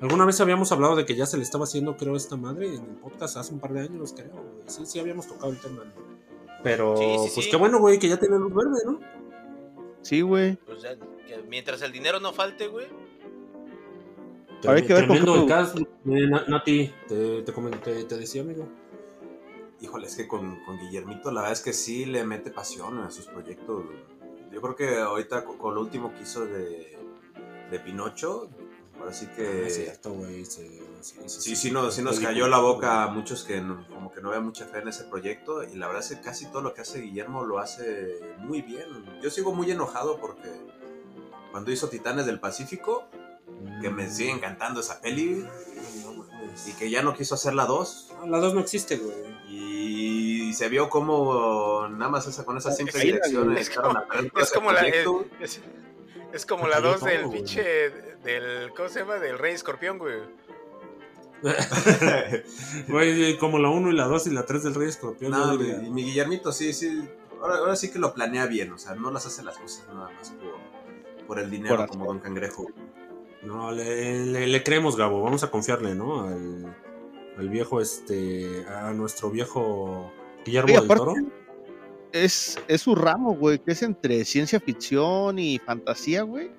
Alguna vez habíamos hablado de que ya se le estaba haciendo, creo, esta madre en el podcast hace un par de años, creo. Sí, sí, habíamos tocado el tema. Pero, pues qué bueno, güey, que ya tiene luz verde, ¿no? Sí, güey. Pues mientras el dinero no falte, güey. Hay que ver Tremendo el caso, Nati, te, te, te, decía, amigo. Híjole, es que con, con, Guillermito la verdad es que sí le mete pasión a sus proyectos. Yo creo que ahorita con, lo último que hizo de, de Pinocho, ahora sí que... Es cierto, güey, sí, sí, nos, sí nos cayó la boca a muchos que como que no vean mucha fe en ese proyecto y la verdad es que casi todo lo que hace Guillermo lo hace muy bien. Yo sigo muy enojado porque cuando hizo Titanes del Pacífico, que me sigue encantando esa peli y que ya no quiso hacer la 2. La 2 no existe, güey. Y se vio como nada más esa con esa simple dirección es, como, es como la es, como la 2 del pinche del ¿cómo se llama? del Rey Escorpión, güey. Güey, como la 1 y la 2 y la 3 del Rey Escorpión. No, mi, mi, Guillermito, sí, sí. Ahora, sí que lo planea bien, o sea, no las hace las cosas nada más por, el dinero como Don Cangrejo. No, le, le, creemos, Gabo, vamos a confiarle, ¿no? Al, al viejo, este, a nuestro viejo Guillermo del Toro. Es, es su ramo, güey, que es entre ciencia ficción y fantasía, güey.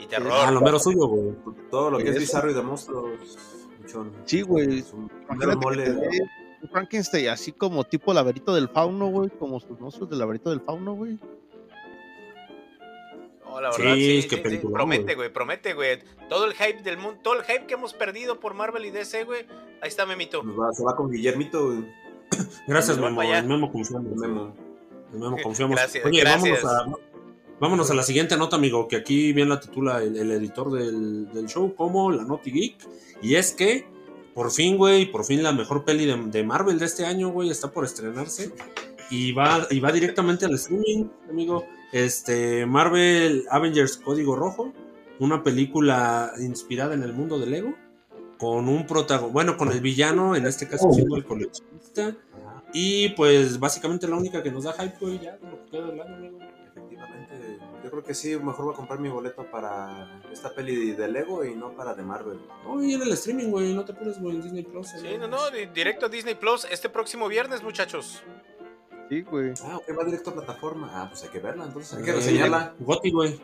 Y terror. Ah, lo mero suyo, güey. Todo lo que es bizarro y de monstruos Sí, güey. Un Frankenstein, así como tipo laberinto del fauno, güey, como sus monstruos del laberinto del fauno, güey. No, la verdad, sí, sí, promete, güey, promete, güey. Todo el hype del mundo, todo el hype que hemos perdido por Marvel y DC, güey. Ahí está Memito. Va, se va con Guillermito, güey. Gracias, Memo. Memo confiamos. Memo. Memo confiamos. Gracias, Oye, vámonos a, vámonos a la siguiente nota, amigo, que aquí bien la titula el, editor del, del, show como la Noti Geek. Y es que, por fin, güey, por fin la mejor peli de, Marvel de este año, güey, está por estrenarse. Y va, y va directamente al streaming, amigo. Este, Marvel Avengers Código Rojo, una película inspirada en el mundo del Lego, con un protagonista, bueno, con el villano, en este caso siendo el coleccionista. Y pues básicamente la única que nos da hype, güey, ya, lo que queda del año, amigo creo que sí, mejor voy a comprar mi boleto para esta peli de Lego y no para de Marvel. No, y en el streaming, güey, no te pones, güey, en Disney Plus. Sí, no, no, directo a Disney Plus este próximo viernes, muchachos. Sí, güey. Ah, ok, va directo a plataforma. Ah, pues hay que verla, entonces hay que reseñarla. Goti, güey.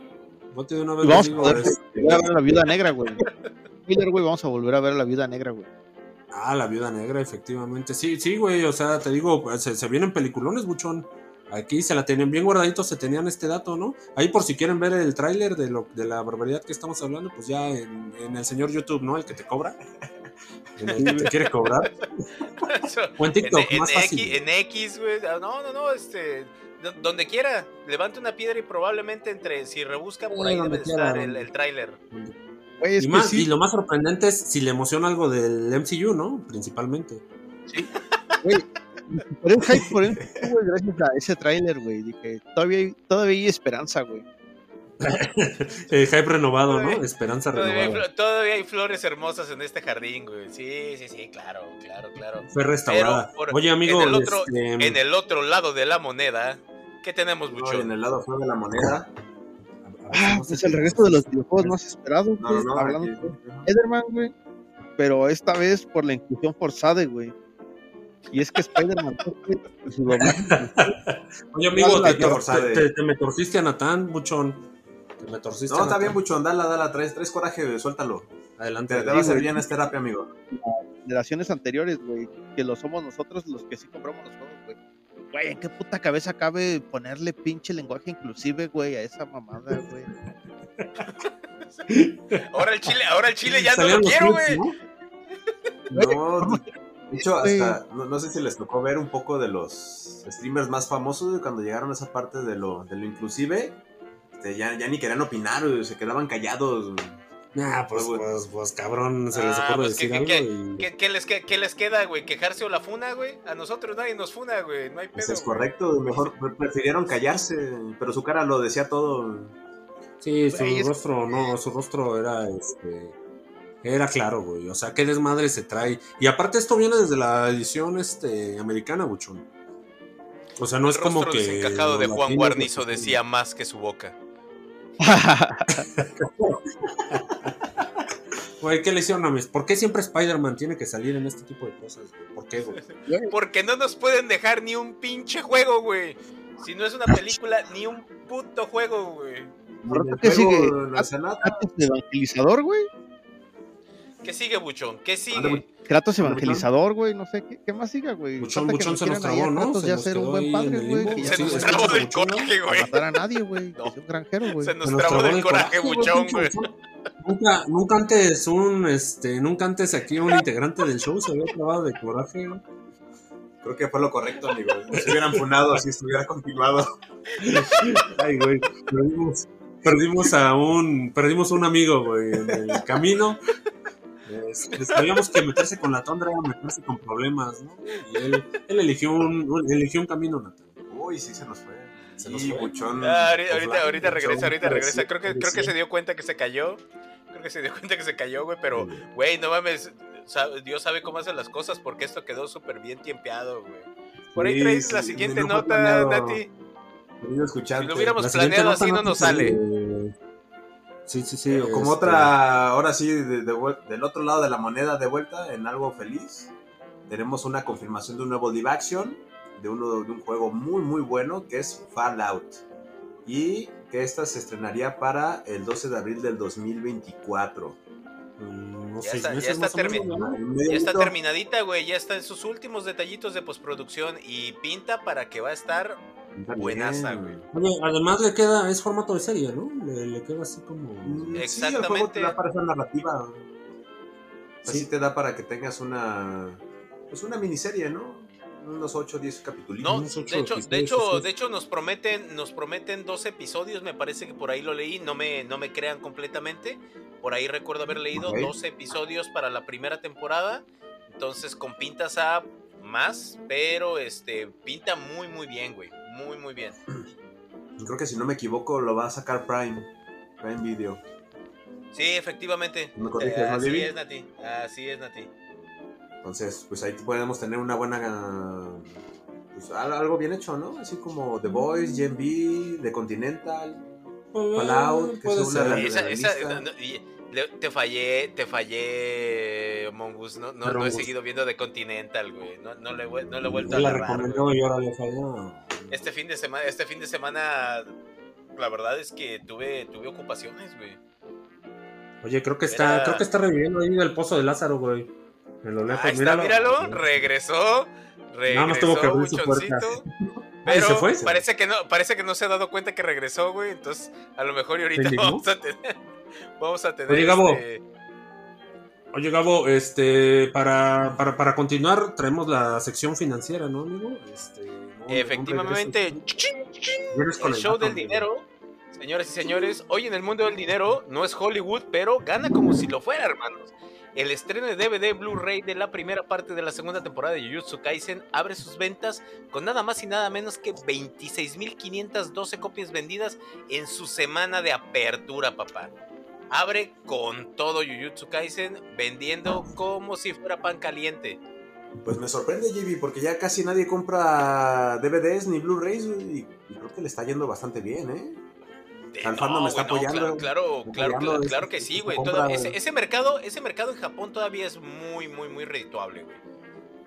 Goti de una vez. Vamos a volver a ver la viuda negra, güey. güey, vamos a volver a ver la viuda negra, güey. Ah, la viuda negra, efectivamente. Sí, sí, güey, o sea, te digo, se, se vienen peliculones, buchón. Aquí se la tenían bien guardaditos, se tenían este dato, ¿no? Ahí por si quieren ver el tráiler de, lo, de la barbaridad que estamos hablando, pues ya en, el señor YouTube, ¿no? El que te cobra. El que te quiere cobrar. o en TikTok, en, más fácil. X, en X, güey. Ah, no, no, no, este donde quiera, levante una piedra y probablemente entre, si rebusca por ahí debe estar el, el tráiler. Y, más, y lo más sorprendente es si le emociona algo del MCU, ¿no? Principalmente. Sí. Por el hype, por el güey, gracias a ese tráiler, güey. Dije, todavía hay, todavía hay esperanza, güey. el hype renovado, ¿no? Esperanza renovada. todavía hay flores hermosas en este jardín, güey. Sí, sí, sí, claro, claro, claro. Fue restaurada. Oye, amigo. En el, otro, este... en el otro lado de la moneda, ¿qué tenemos, mucho? en el lado fue de la moneda. Ah, es el regreso de los videojuegos más esperados, no, no, hablando de Ederman, güey. Pero esta vez por la inclusión forzada, güey. Y es que Spider-Man. Oye, amigo, te, me torciste a Natán, Buchón. Te me torciste no, está bien, Buchón, dala, dala, traes, traes coraje, suéltalo. Adelante. Te, va a servir bien esta terapia, amigo. Generaciones anteriores, güey, que lo somos nosotros los que sí compramos los juegos, güey. Güey, ¿en qué puta cabeza cabe ponerle pinche lenguaje inclusive, güey, a esa mamada, güey? ahora el chile, ahora el chile ya no lo quiero, güey. No, de hecho, hasta, no, sé si les tocó ver un poco de los streamers más famosos cuando llegaron a esa parte de lo, de lo inclusive, este, ya, ya ni querían opinar, se quedaban callados. Nah, pues, pues, pues, cabrón, se les ah, ocurre pues, decir algo ¿qué, les, ¿qué, les, queda, güey? ¿Quejarse o la funa, güey? A nosotros nadie nos funa, güey, no hay pedo. Eso es correcto, mejor prefirieron callarse, pero su cara lo decía todo. Sí, su rostro, no, su rostro era, este, era claro, güey, o sea, qué desmadre se trae. Y aparte esto viene desde la edición, este, americana, buchón. O sea, no es como que... El encajado de Juan Guarnizo decía más que su boca. Güey, ¿qué le hicieron a ¿Por qué siempre Spider-Man tiene que salir en este tipo de cosas? ¿Por qué, güey? Porque no nos pueden dejar ni un pinche juego, güey. Si no es una película, ni un puto juego, güey. ¿Qué sigue? evangelizador, güey? ¿Qué sigue, Buchón? ¿Qué sigue? Kratos evangelizador, güey, no sé, ¿qué, más siga, güey? Buchón, Buchón se nos trabó, ¿no? Kratos ya ser un buen padre, güey. Se nos trabó del coraje, güey. No matar a nadie, güey. No. Es un granjero, güey. Se nos trabó del coraje, Buchón, güey. Nunca, nunca antes un, este, nunca antes aquí un integrante del show se había trabado de coraje, güey. Creo que fue lo correcto, amigo. Se hubieran funado si estuviera continuado. Ay, güey. Perdimos, perdimos a un, perdimos a un amigo, güey, en el camino sabíamos que meterse con la tondra era meterse con problemas, ¿no? Y él, él eligió, un, eligió un camino, Natal. Uy, sí se nos fue. Se nos fue. Buchón, ah, ahorita, ahorita, regresa, ahorita regresa. Creo que, creo que se dio cuenta que se cayó. Creo que se dio cuenta que se cayó, güey, pero, güey, no mames. Dios sabe cómo hace las cosas porque esto quedó súper bien tiempeado, güey. Por ahí traes la siguiente nota, Nati. Si lo hubiéramos planeado así, no nos sale. Sí, sí, sí. como este otra, ahora sí, del otro lado de la moneda de vuelta, en algo feliz, tenemos una confirmación de un nuevo live action, de, uno, de un juego muy, muy bueno, que es Fallout. Y que esta se estrenaría para el 12 de abril del 2024. Mm, ya, está, ya, está ya, está, terminadita, güey. Ya está en sus últimos detallitos de postproducción y pinta para que va a estar Buenaza, güey. además le queda, es formato de serie, ¿no? Le, queda así como. Exactamente. Sí, el juego te da para esa narrativa. Así te da para que tengas una. Pues una miniserie, ¿no? Unos 8 o 10 capítulos. No, de hecho, de hecho, de hecho nos prometen, nos prometen dos episodios, me parece que por ahí lo leí, no me, no me crean completamente. Por ahí recuerdo haber leído dos episodios para la primera temporada. Entonces con pintas a más, pero este pinta muy muy bien, güey muy, muy bien. Creo que si no me equivoco lo va a sacar Prime, Prime Video. Sí, efectivamente. Eh, así es, Nati. Así es, Nati. Entonces, pues ahí podemos tener una buena... Pues, algo bien hecho, ¿no? Así como The Boys, Gen B, The Continental, Fallout, que es una esa, esa, te fallé, te fallé, Mongus. No, no, no he seguido viendo The Continental, güey. No, no, le, no le he vuelto a la recomendó y ahora le falló. Este fin de semana, este fin de semana, la verdad es que tuve, tuve ocupaciones, güey. Oye, creo que está, creo que está reviviendo ahí el pozo de Lázaro, güey. En lo lejos, ahí está, míralo, regresó. Regresó, no, tuvo que abrir su puerta. Pero se fue? parece que no, parece que no se ha dado cuenta que regresó, güey. Entonces, a lo mejor y ahorita vamos a tener, vamos a tener. Oye, Gabo. Este... Oye, Gabo, este, para, para, para continuar, traemos la sección financiera, ¿no, amigo? Este, Efectivamente, el show del dinero, señores y señores, hoy en el mundo del dinero no es Hollywood, pero gana como si lo fuera, hermanos. El estreno de DVD Blu-ray de la primera parte de la segunda temporada de Jujutsu Kaisen abre sus ventas con nada más y nada menos que 26.512 copias vendidas en su semana de apertura, papá. Abre con todo Jujutsu Kaisen vendiendo como si fuera pan caliente. Pues me sorprende, JB, porque ya casi nadie compra DVDs ni Blu-rays y, creo que le está yendo bastante bien, ¿eh? Al me está apoyando. Claro, claro, claro, claro, que sí, güey. Ese, mercado, ese mercado en Japón todavía es muy, muy, muy redituable, güey.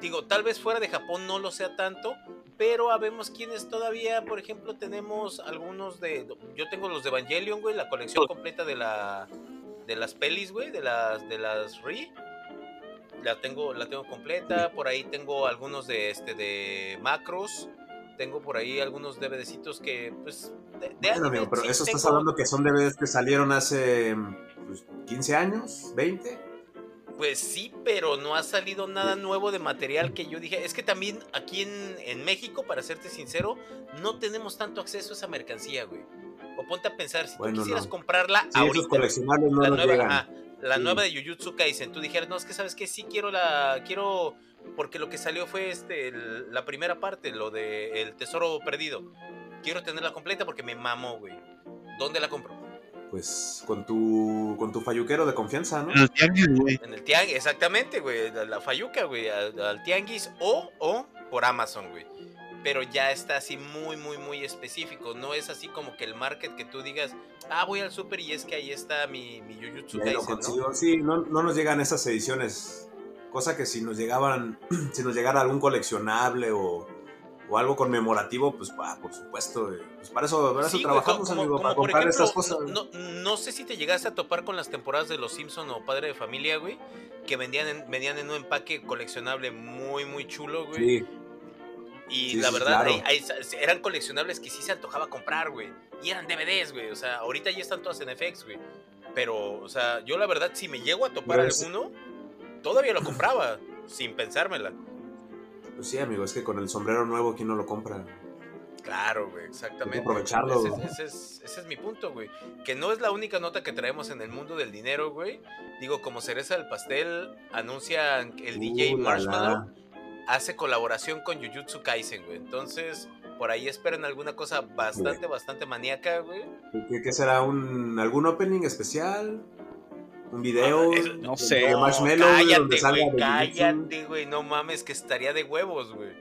Digo, tal vez fuera de Japón no lo sea tanto, pero habemos quienes todavía, por ejemplo, tenemos algunos de. Yo tengo los de Evangelion, güey, la colección completa de la de las pelis, güey, de las de las Ri la tengo, la tengo completa. Por ahí tengo algunos de este de macros. Tengo por ahí algunos DVDcitos que, pues, de, pero eso estás hablando que son DVDs que salieron hace 15 pues, años, 20. Pues sí, pero no ha salido nada nuevo de material que yo dije. Es que también aquí en, México, para serte sincero, no tenemos tanto acceso a esa mercancía, güey. O ponte a pensar, si tú quisieras comprarla sí, ahorita, coleccionables no la, nueva, la nueva de Jujutsu Kaisen, tú dijeras, no, es que sabes que sí quiero la, quiero, porque lo que salió fue este, la primera parte, lo de El Tesoro Perdido. Quiero tenerla completa porque me mamó, güey. ¿Dónde la compro? pues con tu con tu falluquero de confianza, ¿no? En el tianguis, güey. En el tianguis, exactamente, güey, la, falluca, güey, al, tianguis o, o por Amazon, güey. Pero ya está así muy, muy, muy específico. No es así como que el market que tú digas, ah, voy al super y es que ahí está mi, mi Jujutsu Kaisen, ¿no? Sí, no, no nos llegan esas ediciones. Cosa que si nos llegaban, si nos llegara algún coleccionable o o algo conmemorativo, pues por supuesto, pues para eso, trabajamos, amigo, para comprar estas cosas. No, sé si te llegaste a topar con las temporadas de Los Simpson o Padre de Familia, güey, que vendían en, venían en un empaque coleccionable muy, muy chulo, güey. Sí. Y la verdad, eran coleccionables que sí se antojaba comprar, güey. Y eran DVDs, güey. O sea, ahorita ya están todas en FX, güey. Pero, o sea, yo la verdad, si me llego a topar alguno, todavía lo compraba, sin pensármela. Pues sí, amigo, es que con el sombrero nuevo, ¿quién no lo compra? Claro, güey, exactamente. aprovecharlo. Ese, es, mi punto, güey. Que no es la única nota que traemos en el mundo del dinero, güey. Digo, como cereza del pastel, anuncian el DJ uh, Marshmallow hace colaboración con Jujutsu Kaisen, güey. Entonces, por ahí esperen alguna cosa bastante, bastante maníaca, güey. ¿Qué, será? ¿Un, ¿Algún opening especial? un video, ah, no sé, Marshmallow, cállate, güey, cállate, güey, no mames, que estaría de huevos, güey.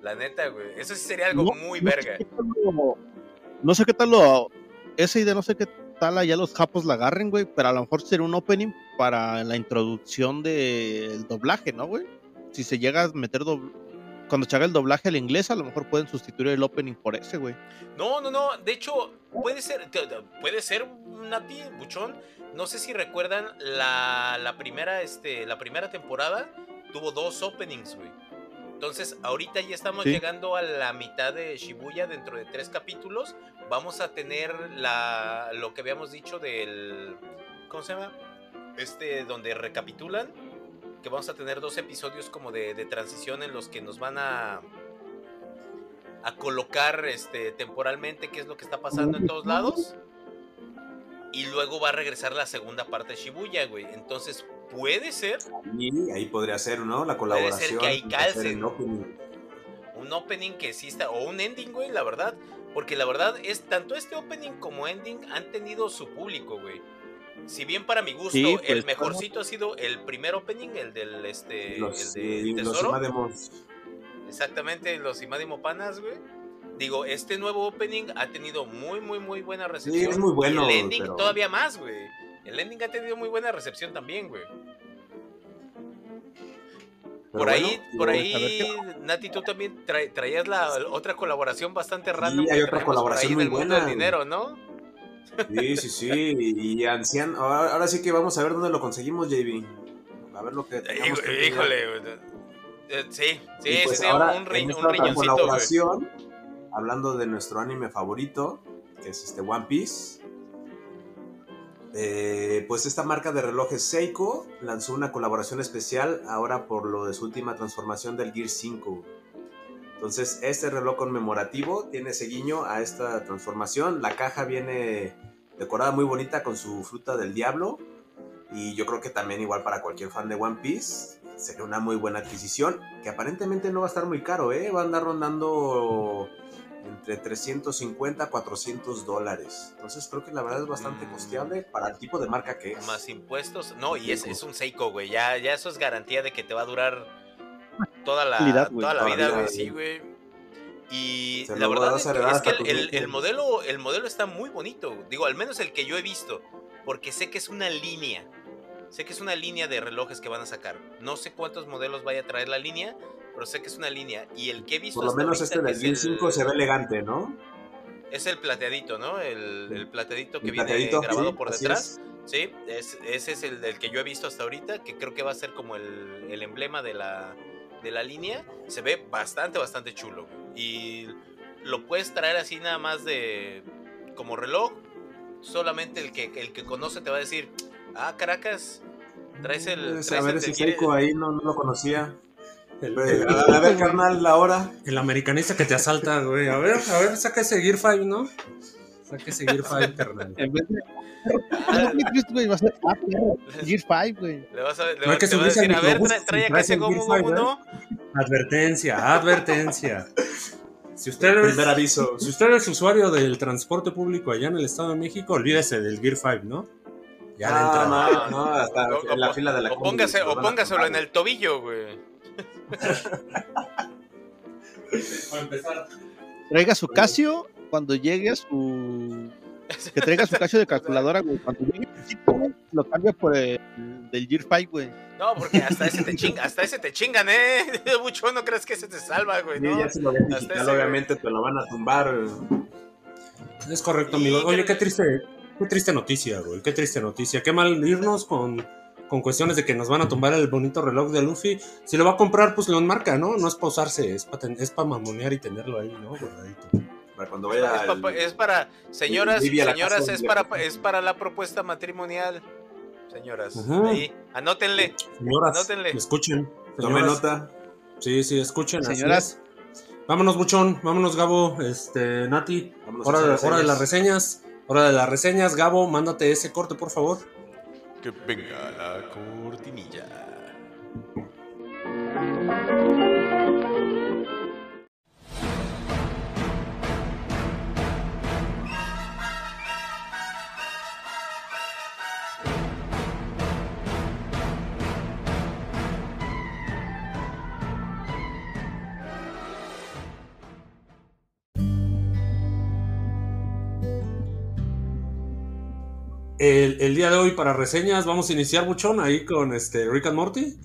La neta, güey, eso sí sería algo muy verga. no sé qué tal lo, esa idea, no sé qué tal allá los japos la agarren, güey, pero a lo mejor sería un opening para la introducción del doblaje, ¿no, güey? Si se llega a meter doble cuando se haga el doblaje al inglés, a lo mejor pueden sustituir el opening por ese, güey. No, no, no. De hecho, puede ser, puede ser, Nati, Buchón. No sé si recuerdan la, primera, este, la primera temporada tuvo dos openings, güey. Entonces, ahorita ya estamos llegando a la mitad de Shibuya dentro de tres capítulos. Vamos a tener la, lo que habíamos dicho del. ¿Cómo se llama? Este, donde recapitulan que vamos a tener dos episodios como de, transición en los que nos van a a colocar este temporalmente qué es lo que está pasando en todos lados. Y luego va a regresar la segunda parte de Shibuya, güey. Entonces, puede ser. Y ahí podría ser, ¿no? La colaboración. Puede ser que ahí calcen. Un opening que exista. O un ending, güey, la verdad. Porque la verdad es tanto este opening como ending han tenido su público, güey si bien para mi gusto el pues, mejorcito ha sido el primer opening, el del este el de Tesoro. Exactamente, los Imadimo Panas, güey. Digo, este nuevo opening ha tenido muy, muy, muy buena recepción. Sí, es muy bueno. el ending todavía más, güey. El ending ha tenido muy buena recepción también, güey. por ahí, por ahí, Nati, tú también traías la otra colaboración bastante random. Sí, hay otra colaboración muy buena. Del dinero, ¿no? Sí, sí, sí. Y anciano. Ahora, sí que vamos a ver dónde lo conseguimos, JB. A ver lo que. híjole, eh, Sí, sí, pues sí, un, riñ, un riñoncito. hablando de nuestro anime favorito, que es este One Piece. Eh, pues esta marca de relojes Seiko lanzó una colaboración especial ahora por lo de su última transformación del Gear 5. Entonces, este reloj conmemorativo tiene ese guiño a esta transformación. La caja viene decorada muy bonita con su fruta del diablo. Y yo creo que también igual para cualquier fan de One Piece sería una muy buena adquisición. Que aparentemente no va a estar muy caro, ¿eh? Va a andar rondando entre 350 a 400 dólares. Entonces creo que la verdad es bastante mm. costeable para el tipo de marca que es. Más impuestos. No, y es, es un Seiko, güey. Ya, ya eso es garantía de que te va a durar toda la, toda la vida, güey, sí, güey. Y la verdad es, que, el, modelo, el modelo está muy bonito. Digo, al menos el que yo he visto. Porque sé que es una línea. Sé que es una línea de relojes que van a sacar. No sé cuántos modelos vaya a traer la línea, pero sé que es una línea. Y el que he visto. Por lo menos este del 5 se ve elegante, ¿no? Es el plateadito, ¿no? El, plateadito que viene grabado por detrás. Sí, ese es el, que yo he visto hasta ahorita, que creo que va a ser como el, el emblema de la, de la línea se ve bastante, bastante chulo. Y lo puedes traer así nada más de como reloj. Solamente el que, el que conoce te va a decir, ah, Caracas, Traes el. a ver, ese Seiko ahí no, no lo conocía. a, ver, carnal, la hora. El americanista que te asalta, güey. A ver, a ver, saca ese Gear 5, ¿no? Saca ese Gear 5, carnal. En vez de. güey, va a ser Gear 5, güey. Le vas a, le va, a decir, a ver, trae acá ese Gomu Gomu, ¿no? Advertencia, advertencia. Si usted, es, aviso. si usted es usuario del transporte público allá en el Estado de México, olvídese del Gear 5, ¿no? Ya ah, no, no, hasta en la fila de la O, póngase, o póngaselo en el tobillo, güey. Para empezar. Traiga su Casio cuando llegue a su. Que traiga su Casio de calculadora, güey. Cuando llegue lo cambia por el del Gear 5, güey. No, porque hasta ese te chingan, hasta ese te chingan, eh. Mucho no crees que ese te salva, güey. ¿no? ya si lo digital, obviamente te lo van a tumbar. Es correcto, amigo. Oye, qué triste, qué triste noticia, güey. Qué triste noticia. Qué mal irnos con, con cuestiones de que nos van a tumbar el bonito reloj de Luffy. Si lo va a comprar, pues lo enmarca, ¿no? No es para usarse, es para es pa mamonear y tenerlo ahí, ¿no? Para cuando vaya. Es, para, es para señoras, señoras, es para, es para la propuesta matrimonial señoras. Ahí, anótenle. Señoras, anótenle. escuchen. Tome nota. Sí, sí, escuchen. Señoras. Vámonos, Buchón. Vámonos, Gabo. Este, Nati. hora, de, hora de las reseñas. Hora de las reseñas. Gabo, mándate ese corte, por favor. Que venga la cortinilla. El, día de hoy para reseñas vamos a iniciar, Buchón, ahí con este Rick and Morty.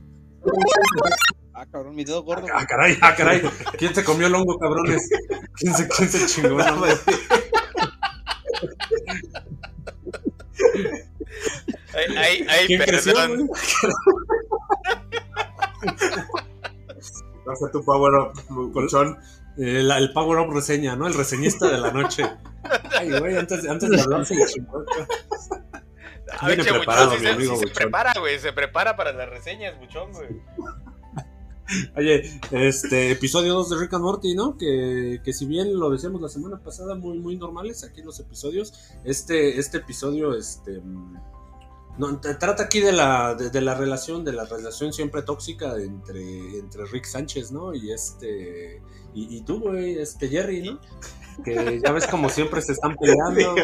Ah, cabrón, mi dedo gordo. Ah, caray, ah, caray. ¿Quién se comió el hongo, cabrones? ¿Quién se, quién se chingó el hongo? Ahí, ahí, ¿Quién perdón. Vas a tu power up, colchón. El, el, power up reseña, ¿no? El reseñista de la noche. Ay, güey, antes, antes de hablar se le chingó. A ver, preparado, mi amigo se, se prepara, güey, se prepara para las reseñas, Buchón, güey. Oye, este episodio 2 de Rick and Morty, ¿no? Que, que si bien lo decíamos la semana pasada, muy, muy normales aquí los episodios, este, este episodio, este no, trata aquí de la, de, la relación, de la relación siempre tóxica entre, entre Rick Sánchez, ¿no? Y este. Y, y tú, güey, este Jerry, ¿no? que ya ves como siempre se están peleando.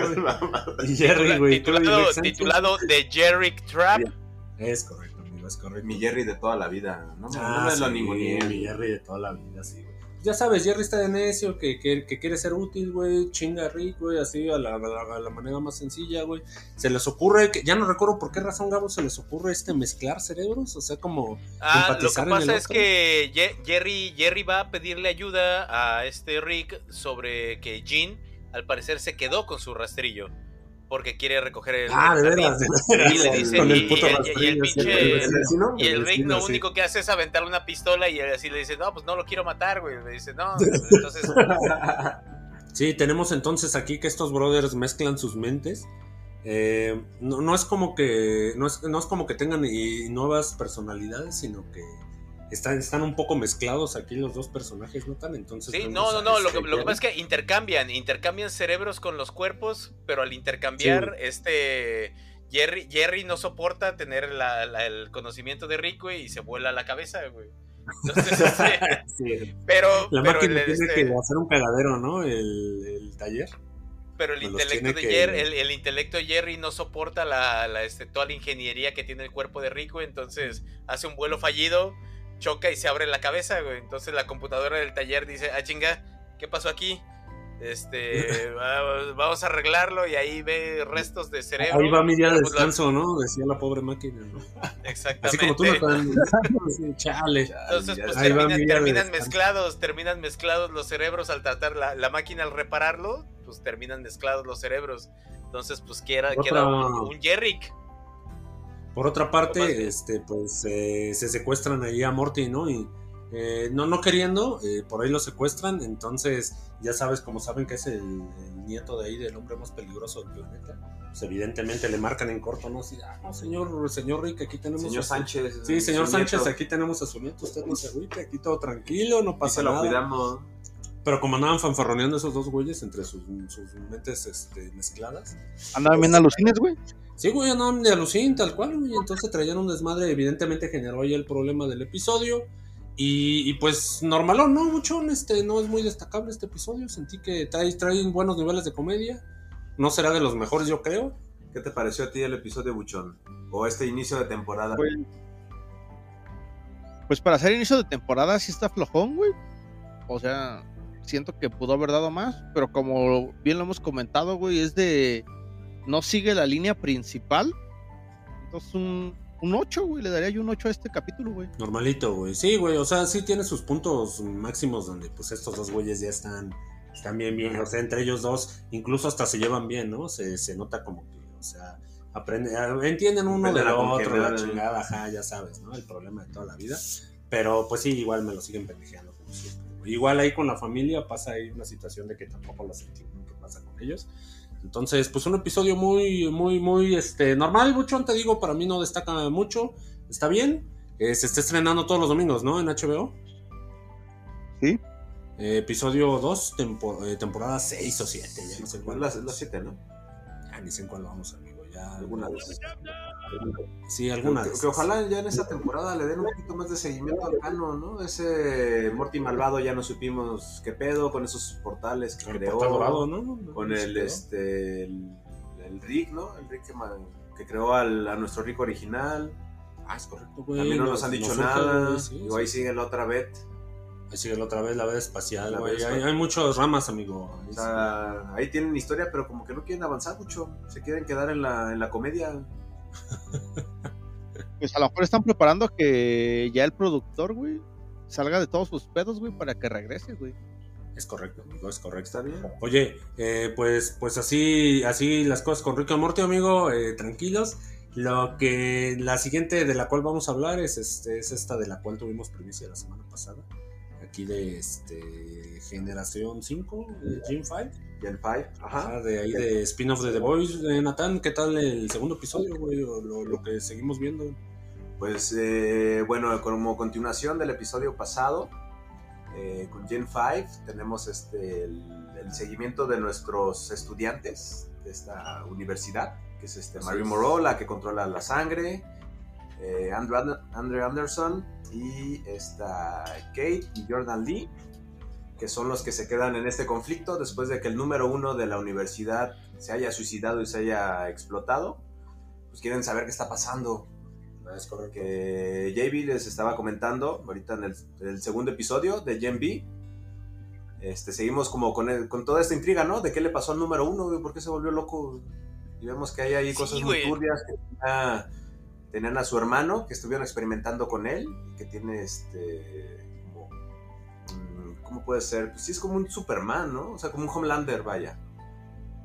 y Jerry, güey. Titulado, titulado The Jerry Trap. Es correcto, amigo, es correcto. Mi Jerry de toda la vida. No, ah, no me lo Mi Jerry de toda la vida, sí, güey ya sabes, Jerry está de necio, que, que, quiere ser útil, güey, chinga Rick, güey, así a la, a la, manera más sencilla, güey. Se les ocurre, que, ya no recuerdo por qué razón, Gabo, se les ocurre este mezclar cerebros, o sea, como ah, Lo que pasa es que Jerry, Jerry va a pedirle ayuda a este Rick sobre que Jean, al parecer, se quedó con su rastrillo porque quiere recoger el. Ah, de verdad. Y le dice, y, el, y, el pinche. Y el Rick lo único que hace es aventarle una pistola y así le dice, no, pues no lo quiero matar, güey. Le dice, no, entonces. Sí, tenemos entonces aquí que estos brothers mezclan sus mentes. Eh, no, no, es como que no es, no es como que tengan nuevas personalidades, sino que están, están un poco mezclados aquí los dos personajes, ¿no tan? Entonces. Sí, no, no, no. Lo que, lo que, pasa es que intercambian, intercambian cerebros con los cuerpos, pero al intercambiar, este. Jerry, Jerry no soporta tener el conocimiento de Rick, güey, y se vuela la cabeza, güey. Entonces, este, pero. La máquina tiene este que hacer un pegadero, ¿no? El, taller. Pero el intelecto, de Jerry, el, intelecto de Jerry no soporta la, la, este, toda la ingeniería que tiene el cuerpo de güey. Entonces hace un vuelo fallido choca y se abre la cabeza, güey. Entonces la computadora del taller dice, ah, chinga, ¿qué pasó aquí? Este, vamos a arreglarlo y ahí ve restos de cerebro. Ahí va mi día de pues, descanso, ¿no? Decía la pobre máquina, ¿no? Exactamente. Así como tú no Chale. Entonces, pues terminan, mezclados, terminan mezclados los cerebros al tratar la, la, máquina al repararlo, pues terminan mezclados los cerebros. Entonces, pues queda, queda un, un Jerrick. Por otra parte, este, pues eh, se secuestran ahí a Morty, ¿no? Y eh, no, no queriendo, eh, por ahí lo secuestran, entonces ya sabes, como saben que es el, nieto de ahí del hombre más peligroso del planeta. pues evidentemente le marcan en corto, ¿no? Así, ah, no, señor, señor Rick, aquí tenemos. Señor Sánchez. Sí, señor Sánchez, aquí tenemos a su nieto, usted no se agüite, aquí todo tranquilo, no pasa nada. lo cuidamos. Pero como andaban fanfarroneando esos dos güeyes entre sus, mentes este, mezcladas. ¿Andaban bien alucines, güey? Sí, güey, andaban de alucin, tal cual, güey. Entonces traían un desmadre, evidentemente generó ahí el problema del episodio. Y, pues normalón, ¿no? Mucho, este, no es muy destacable este episodio. Sentí que trae, trae buenos niveles de comedia. No será de los mejores, yo creo. ¿Qué te pareció a ti el episodio Buchón? ¿O este inicio de temporada? Pues, pues para hacer inicio de temporada sí está flojón, güey. O sea, siento que pudo haber dado más, pero como bien lo hemos comentado, güey, es de... No sigue la línea principal. Entonces un, un 8, güey, le daría yo un 8 a este capítulo, güey. Normalito, güey. Sí, güey, o sea, sí tiene sus puntos máximos donde pues estos dos güeyes ya están están bien, bien, o sea, entre ellos dos, incluso hasta se llevan bien, ¿no? Se, se nota como que, o sea, aprende, entienden uno del otro, la chingada, ajá, ya sabes, ¿no? El problema de toda la vida. Pero pues sí, igual me lo siguen pendejeando como siempre. Igual ahí con la familia pasa ahí una situación de que tampoco lo entienden qué pasa con ellos. Entonces, pues un episodio muy, muy, muy, este, normal, mucho, te digo, para mí no destaca mucho, está bien. Eh, se está estrenando todos los domingos, ¿no? En HBO. Sí. Eh, episodio 2, eh, temporada 6 o 7. Ya no sé cuál. Es la 7, ¿no? Ya ni sé en cuál vamos, amigo. Ya alguna vez. Sí, alguna vez. Que, ojalá ya en esta temporada le den un poquito más de seguimiento al cano, ¿no? Ese Morty malvado ya no supimos qué pedo con esos portales que creó. Dorado, ¿no? Con el, este, el, Rick, ¿no? El Rick que, que creó al, a nuestro Rick original. Ah, es correcto, güey. También no nos han dicho nada. y ahí sigue la otra Ahí sigue la otra vez la vez espacial, güey. Hay, hay, muchas ramas, amigo. O sea, ahí tienen historia, pero como que no quieren avanzar mucho. Se quieren quedar en la, en la comedia. pues a lo mejor están preparando que ya el productor, güey, salga de todos sus pedos, güey, para que regrese, güey. Es correcto, amigo, es correcto. Está bien. Oye, eh, pues, pues así, así las cosas con Rico Morty, amigo, eh, tranquilos. Lo que la siguiente de la cual vamos a hablar es, este, es esta de la cual tuvimos primicia la semana pasada aquí de este Generación 5, Gen 5. Gen 5, ajá. de ahí de spin-off de The Boys. de Nathan, ¿qué tal el segundo episodio, güey? Lo, que seguimos viendo. Pues eh, bueno, como continuación del episodio pasado, eh, con Gen 5 tenemos este, el, seguimiento de nuestros estudiantes de esta universidad, que es este Marie Moreau, la que controla la sangre, eh, Andrew, Andrew Anderson, y está Kate y Jordan Lee, que son los que se quedan en este conflicto después de que el número uno de la universidad se haya suicidado y se haya explotado. Pues quieren saber qué está pasando. Es correcto. Que JB les estaba comentando ahorita en el, segundo episodio de Gen B. Este, seguimos como con, con, toda esta intriga, ¿no? De qué le pasó al número uno, ¿por qué se volvió loco? Y vemos que hay ahí cosas muy turbias que tenían a su hermano que estuvieron experimentando con él, que tiene este, como, mm, ¿cómo puede ser? Pues sí es como un Superman, ¿no? O sea, como un Homelander, vaya.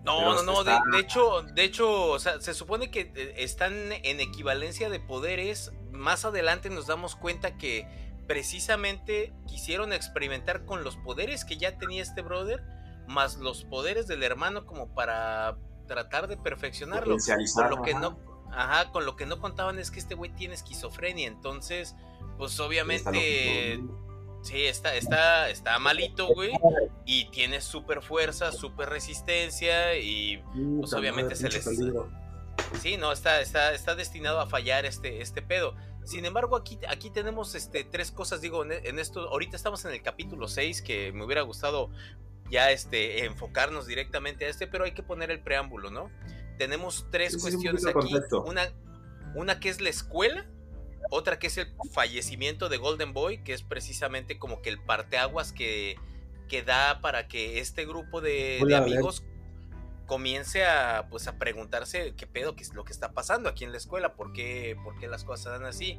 No, no, no, de, hecho, de hecho, o sea, se supone que eh, están en equivalencia de poderes. Más adelante nos damos cuenta que precisamente quisieron experimentar con los poderes que ya tenía este brother, más los poderes del hermano como para tratar de perfeccionarlo. Por lo que no, Ajá, con lo que no contaban es que este güey tiene esquizofrenia, entonces, pues obviamente... Sí, está, está, está malito, güey. Y tiene súper fuerza, súper resistencia. Y pues obviamente se les. Sí, no, está, está, está destinado a fallar este, este pedo. Sin embargo, aquí, aquí tenemos este, tres cosas, digo, en, esto. Ahorita estamos en el capítulo 6, que me hubiera gustado ya este, enfocarnos directamente a este, pero hay que poner el preámbulo, ¿no? Tenemos tres cuestiones aquí. Una, una que es la escuela, otra que es el fallecimiento de Golden Boy, que es precisamente como que el parteaguas que, que da para que este grupo de, amigos comience a pues a preguntarse qué pedo, qué es lo que está pasando aquí en la escuela, por qué, por qué las cosas dan así.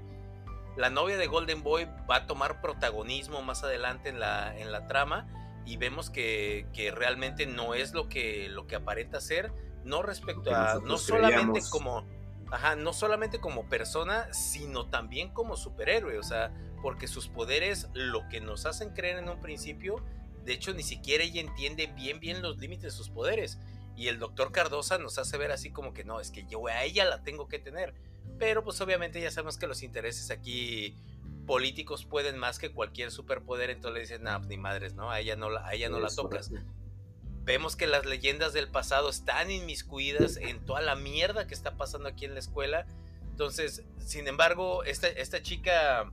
La novia de Golden Boy va a tomar protagonismo más adelante en la, en la trama y vemos que, que realmente no es lo que, lo que aparenta ser no respecto a, no solamente como, ajá, no solamente como persona, sino también como superhéroe, o sea, porque sus poderes lo que nos hacen creer en un principio, de hecho ni siquiera ella entiende bien bien los límites de sus poderes. y el doctor Cardosa nos hace ver así como que no, es que yo a ella la tengo que tener. Pero pues obviamente ya sabemos que los intereses aquí políticos pueden más que cualquier superpoder, entonces le dicen, no, ni madres, ¿no? A ella no la, a ella no la tocas. Vemos que las leyendas del pasado están inmiscuidas en toda la mierda que está pasando aquí en la escuela. Entonces, sin embargo, esta, esta chica,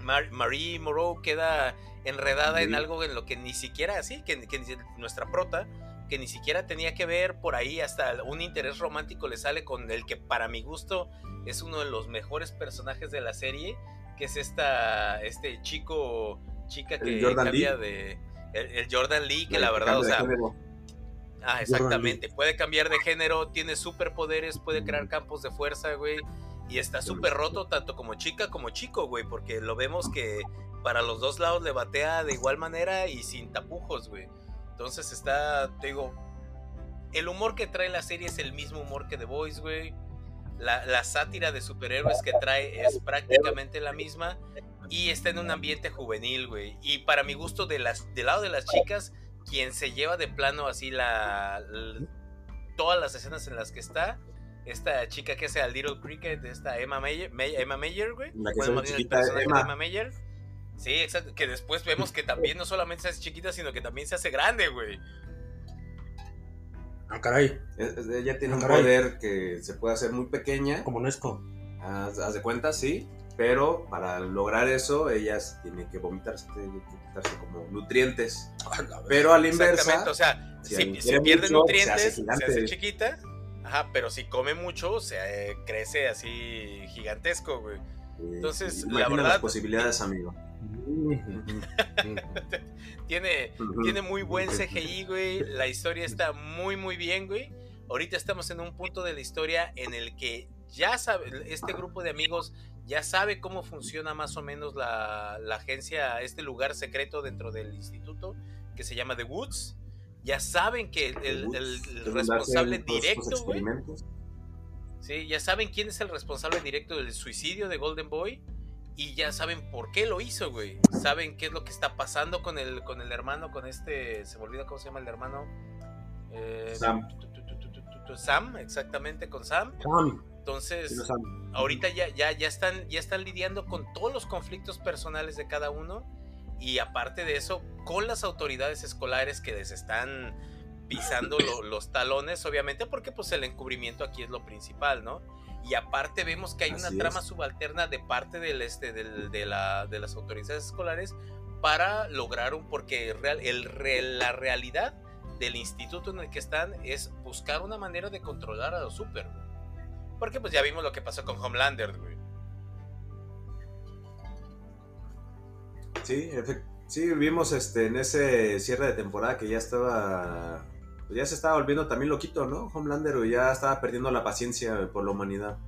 Marie Moreau, queda enredada en algo en lo que ni siquiera así, que, que nuestra prota que ni siquiera tenía que ver. Por ahí, hasta un interés romántico le sale con el que para mi gusto es uno de los mejores personajes de la serie, que es esta, este chico, chica que cambia de... El, Jordan Lee, que la verdad, o sea... Ah, exactamente. Puede cambiar de género, tiene superpoderes, puede crear campos de fuerza, güey. Y está súper roto tanto como chica como chico, güey, porque lo vemos que para los dos lados le batea de igual manera y sin tapujos, güey. Entonces está, te digo, el humor que trae la serie es el mismo humor que The Voice, güey. La, sátira de superhéroes que trae es prácticamente la misma. Y está en un ambiente juvenil, güey. Y para mi gusto, de las, del lado de las chicas, quien se lleva de plano así la, todas las escenas en las que está, esta chica que hace al Little Cricket, esta Emma Mayer, Emma Mayer güey. La que el personaje Emma. de Emma Mayer Sí, exacto. Que después vemos que también no solamente se hace chiquita, sino que también se hace grande, güey. Ah, caray. Ella tiene un poder que se puede hacer muy pequeña. Como Nesco. Haz, haz de cuenta, sí. Pero para lograr eso, ellas tienen que vomitarse, tienen que quitarse como nutrientes. pero a la inversa. Exactamente, o sea, si, si pierde nutrientes, se hace, chiquita. Ajá, pero si come mucho, se crece así gigantesco, güey. Entonces, la verdad. las posibilidades, amigo. tiene, tiene muy buen CGI, güey. La historia está muy, muy bien, güey. Ahorita estamos en un punto de la historia en el que ya sabe, este grupo de amigos ya sabe cómo funciona más o menos la, agencia, este lugar secreto dentro del instituto que se llama The Woods. Ya saben que el, responsable directo, Sí, ya saben quién es el responsable directo del suicidio de Golden Boy y ya saben por qué lo hizo, güey. Saben qué es lo que está pasando con el, con el hermano, con este, se me olvida cómo se llama el hermano. Eh, Sam. Sam, exactamente, con Sam. Entonces, ahorita ya, ya, ya, están, ya están lidiando con todos los conflictos personales de cada uno y aparte de eso, con las autoridades escolares que les están pisando los talones, obviamente, porque pues el encubrimiento aquí es lo principal, ¿no? y aparte vemos que hay una trama subalterna de parte del este del, de, la, de las autoridades escolares para lograr un porque real, el, la realidad del instituto en el que están es buscar una manera de controlar a los super porque pues ya vimos lo que pasó con Homelander güey. Sí sí vimos este en ese cierre de temporada que ya estaba pues ya se estaba volviendo también loquito, ¿no? Homelander ya estaba perdiendo la paciencia por la humanidad.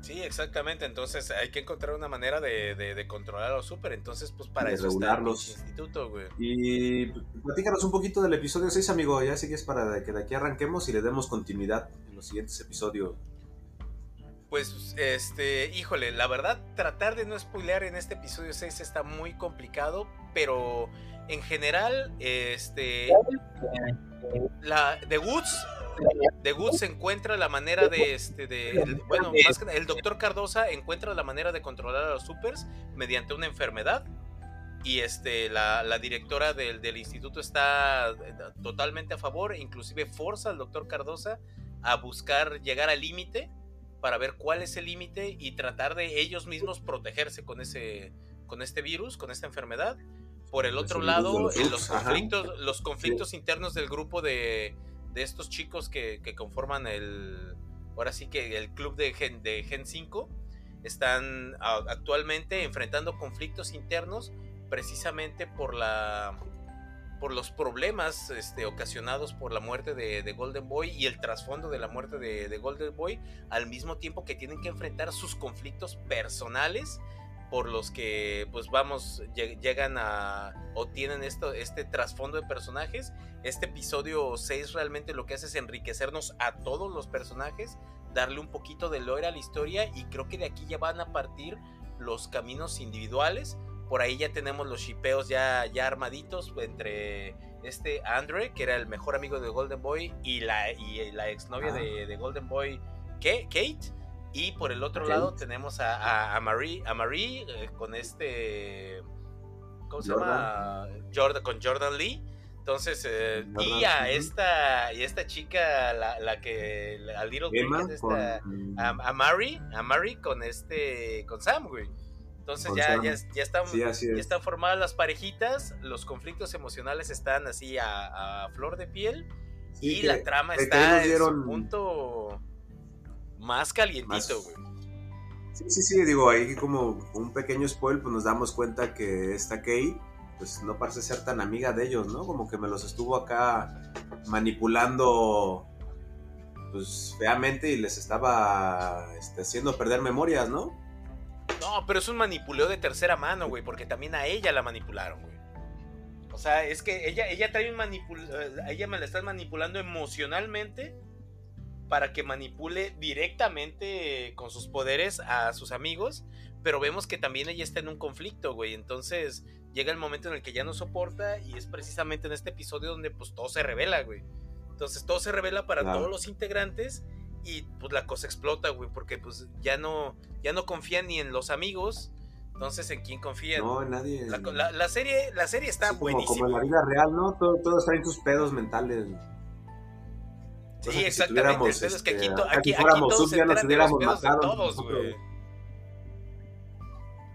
Sí, exactamente. Entonces hay que encontrar una manera de, de, controlar a los super. Entonces, pues para eso está el instituto, güey. Y platícanos un poquito del episodio 6, amigo. Ya sigues para que de aquí arranquemos y le demos continuidad en los siguientes episodios. Pues, este, híjole, la verdad, tratar de no spoilear en este episodio 6 está muy complicado, pero en general, este, la The Woods, The Woods encuentra la manera de, este, de, bueno, más que el doctor Cardosa encuentra la manera de controlar a los supers mediante una enfermedad y este, la, la directora del, del, instituto está eh, totalmente a favor, inclusive forza al doctor Cardosa a buscar llegar al límite para ver cuál es el límite y tratar de ellos mismos protegerse con ese con este virus, con esta enfermedad por el otro lado, los, los conflictos, los conflictos internos del grupo de, estos chicos que, conforman el, ahora sí que el club de Gen, de Gen 5, están actualmente enfrentando conflictos internos precisamente por la por los problemas este, ocasionados por la muerte de, Golden Boy y el trasfondo de la muerte de, de, Golden Boy, al mismo tiempo que tienen que enfrentar sus conflictos personales por los que pues vamos llegan a o tienen esto este trasfondo de personajes este episodio 6 realmente lo que hace es enriquecernos a todos los personajes darle un poquito de lore a la historia y creo que de aquí ya van a partir los caminos individuales Por ahí ya tenemos los shipeos ya, ya armaditos entre este Andre, que era el mejor amigo de Golden Boy, y la, y la exnovia de, Golden Boy, Kate. Y por el otro lado tenemos a, a, Marie, a Marie eh, con este. ¿Cómo se llama? Jordan, con Jordan Lee. Entonces, eh, y a esta, y esta chica, la, la que, a Little esta, a, a Mary, a Mary con este, con Sam, güey. Entonces ya, ya, ya, están, ya están formadas las parejitas, los conflictos emocionales están así a, flor de piel y la trama está en su punto más calientito, güey. Sí, sí, sí, digo, ahí como un pequeño spoil, pues nos damos cuenta que esta Kate, pues no parece ser tan amiga de ellos, ¿no? Como que me los estuvo acá manipulando, pues feamente y les estaba este, haciendo perder memorias, ¿no? No, pero es un manipuleo de tercera mano, güey, porque también a ella la manipularon, güey. O sea, es que ella, ella trae un manipul... Eh, ella me la está manipulando emocionalmente para que manipule directamente con sus poderes a sus amigos, pero vemos que también ella está en un conflicto, güey. Entonces llega el momento en el que ya no soporta y es precisamente en este episodio donde pues todo se revela, güey. Entonces todo se revela para todos los integrantes y pues la cosa explota, güey, porque pues ya no, ya no confía ni en los amigos. Entonces, ¿en quién confía? No, en nadie. La, serie, la serie está buenísima. Como, en la vida real, ¿no? Todo, todo está en tus pedos mentales. Sí, exactamente. es que aquí, este, aquí, aquí, todos se enteran de los pedos de todos, güey.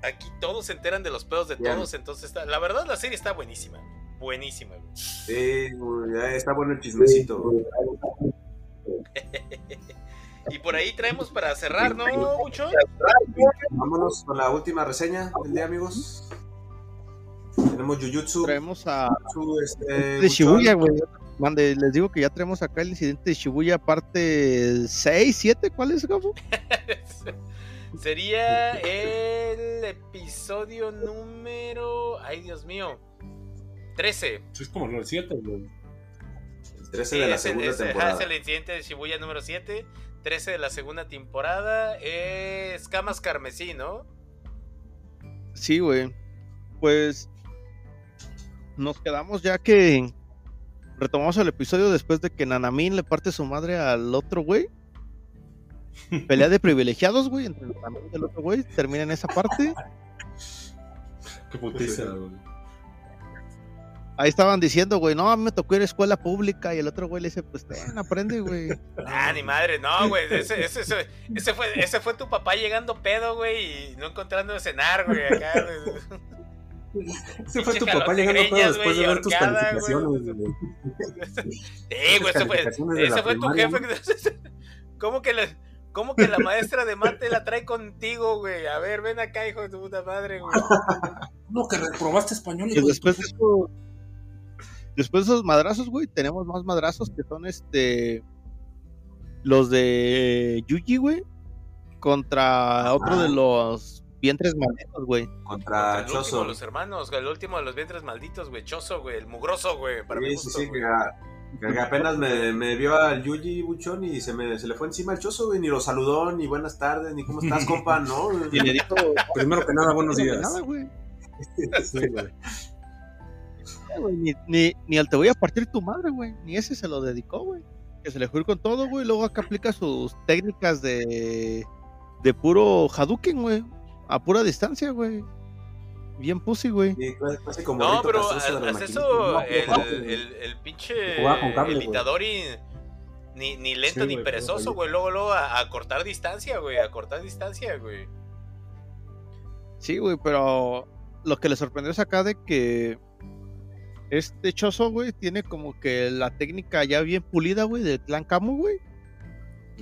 Aquí todos se enteran de los pedos de todos, entonces la verdad la serie está buenísima. Buenísima, güey. Sí, está bueno el chismecito. y por ahí traemos para cerrar, ¿no, Mucho? Vámonos con la última reseña del día, amigos. Tenemos Jujutsu. Traemos a. Este, de Shibuya, güey. Mande, les digo que ya tenemos acá el incidente de Shibuya, parte 6, 7. ¿Cuál es, Gabo? Sería el episodio número. Ay, Dios mío. 13. Es como el 7, güey. 13 de la segunda temporada. es el incidente de Shibuya número 7. 13 de la segunda temporada. Es Camas Carmesí, ¿no? Sí, güey. Pues nos quedamos ya que retomamos el episodio después de que Nanamin le parte su madre al otro güey. Pelea de privilegiados, güey, entre Nanamin y el otro güey. Termina en esa parte. Qué putiza, güey. Ahí estaban diciendo, güey, no, a mí me tocó ir a escuela pública y el otro güey le dice, pues ten, aprende, güey. Ah, ni madre, no, güey, ese, ese, ese, fue, ese fue tu papá llegando pedo, güey, y no encontrando de cenar, güey, acá, güey. Ese fue tu papá llegando pedo después de ver tus calificaciones, güey. Sí, güey, ese fue, ese fue tu jefe. ¿Cómo que, le, ¿Cómo que la maestra de mate la trae contigo, güey? A ver, ven acá, hijo de tu puta madre, güey. No, que reprobaste español. Y después de eso Después de esos madrazos, güey, tenemos más madrazos que son este. Los de Yuji, güey. Contra otro de los vientres malditos, güey. Contra, el último de los hermanos, el último de los vientres malditos, güey. Choso, güey. El mugroso, güey. Para sí, sí, sí, que, apenas me, me, vio al Yuji Buchón y se, me, se le fue encima el choso, güey. Ni lo saludó, ni buenas tardes, ni cómo estás, compa, ¿no? Y le dijo, primero que nada, buenos días. Nada, güey. sí, güey ni, ni, ni al te voy a partir tu madre, güey. Ni ese se lo dedicó, güey. Que se le fue con todo, güey. Luego acá aplica sus técnicas de, de puro Hadouken, güey. A pura distancia, güey. Bien pussy, güey. no, pero haz eso, el, el, el, pinche el Itadori ni, ni lento ni perezoso, güey. Luego, luego a, a, cortar distancia, güey. A cortar distancia, güey. Sí, güey, pero lo que le sorprendió es acá de que este Choso, güey, tiene como que la técnica ya bien pulida, güey, del clan Camo, güey.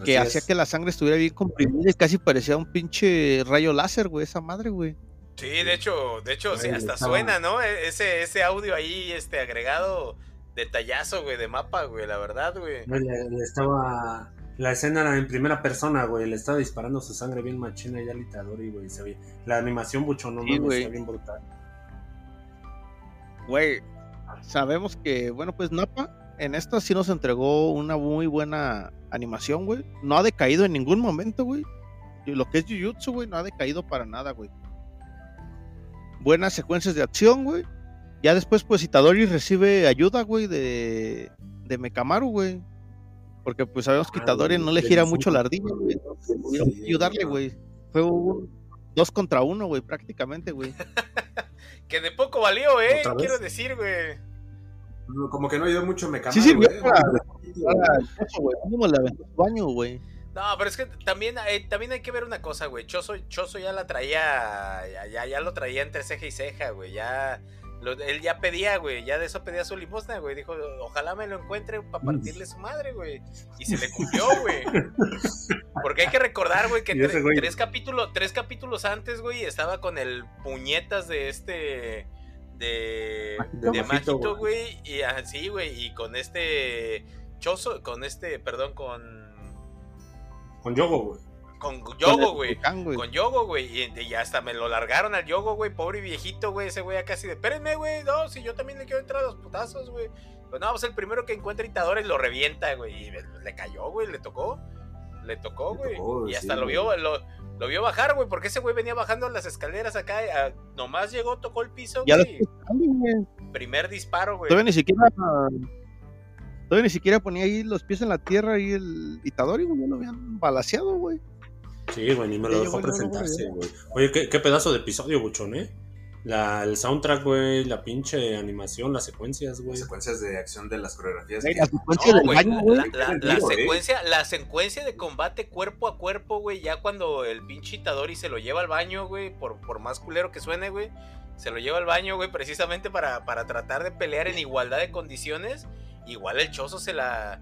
Que hacía que la sangre estuviera bien comprimida y casi parecía un pinche rayo láser, güey, esa madre, güey. Sí, de hecho, de hecho, sí, hasta suena, ¿no? E-, ese, ese audio ahí, este, agregado, detallazo, güey, de mapa, güey, la verdad, güey. Le, estaba, la escena era en primera persona, güey, le estaba disparando su sangre bien machina y al Itadori, güey, se. La animación buchón, no, sí, no, está bien brutal. Güey, sabemos que, bueno, pues Napa en esta sí nos entregó una muy buena animación, güey. No ha decaído en ningún momento, güey. Lo que es Jujutsu, güey, no ha decaído para nada, güey. buenas secuencias de acción, güey. Ya después, pues Itadori recibe ayuda, güey, de, de Mekamaru, güey. Porque pues sabemos que ah, Itadori no le gira mucho la ardilla, güey. ayudarle, güey. Fue un dos contra uno, güey, prácticamente, güey. que de poco valió, eh, quiero decir, güey. Como que no ayudó mucho Mekamaru, Sí, sí, güey. güey. No, pero es que también, eh, también hay que ver una cosa, güey. Choso, Choso ya la traía, ya, ya, lo traía entre ceja y ceja, güey. Ya, él ya pedía, güey. Ya de eso pedía su limosna, güey. Dijo, ojalá me lo encuentre para partirle su madre, güey. Y se le cumplió, güey. Porque hay que recordar, güey, que tres, capítulos, tres capítulos antes, güey, estaba con el puñetas de este de, de Majito, güey. Y así, güey. Y con este Choso, con este, perdón, con con Yogo, güey. Con Yogo, güey. Con Yogo, güey. Y, hasta me lo largaron al Yogo, güey. Pobre viejito, güey. Ese güey casi de, espérenme, güey. No, si yo también le quiero entrar a los putazos, güey. Pues no, pues el primero que encuentra Itadores lo revienta, güey. Y le cayó, güey. Le tocó. Le tocó, güey. y hasta lo vio, lo, lo, vio bajar, güey. Porque ese güey venía bajando las escaleras acá. nomás llegó, tocó el piso, güey. Primer disparo, güey. Todavía ni siquiera Todavía ni siquiera ponía ahí los pies en la tierra y el Itadori, güey, ya lo habían balaseado, güey. Sí, güey, ni me lo dejó presentarse, güey. Oye, ¿qué, qué, pedazo de episodio, buchón, ¿eh? La, el soundtrack, güey, la pinche animación, las secuencias, güey. Secuencias de acción de las coreografías. la secuencia del baño, güey. La, secuencia, la secuencia de combate cuerpo a cuerpo, güey, ya cuando el pinche Itadori se lo lleva al baño, güey, por, por más culero que suene, güey, se lo lleva al baño, güey, precisamente para, para tratar de pelear en igualdad de condiciones igual el chozo se la...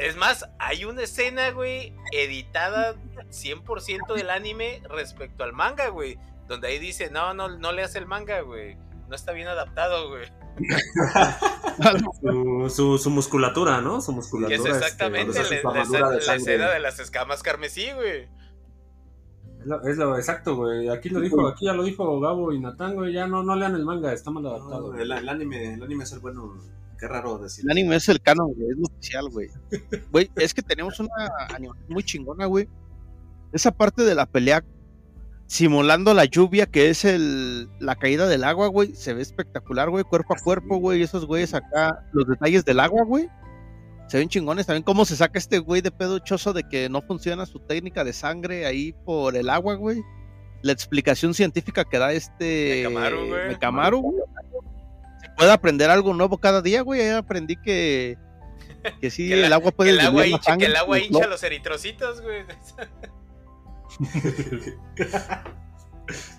Es más, hay una escena, güey, editada 100% del anime respecto al manga, güey. Donde ahí dice, no, no, no le hace el manga, güey. No está bien adaptado, güey. su, su, musculatura, ¿no? Su musculatura. es este, exactamente la, escena de las escamas carmesí, güey. Es lo, exacto, güey. Aquí lo dijo, aquí ya lo dijo Gabo y Natán, güey. Ya no, no lean el manga, está mal adaptado. el, anime, el anime es el bueno Qué raro decir. El anime es el canon, güey, es lo oficial, güey. Güey, es que tenemos una animación muy chingona, güey. Esa parte de la pelea simulando la lluvia, que es el, la caída del agua, güey, se ve espectacular, güey, cuerpo a cuerpo, güey, esos güeyes acá, los detalles del agua, güey, se ven chingones también, cómo se saca este güey de pedo choso de que no funciona su técnica de sangre ahí por el agua, güey. La explicación científica que da este Mecamaru, güey puede aprender algo nuevo cada día, güey. Ya aprendí que, que sí, el agua puede que el agua hincha, que el agua hincha los eritrocitos, güey.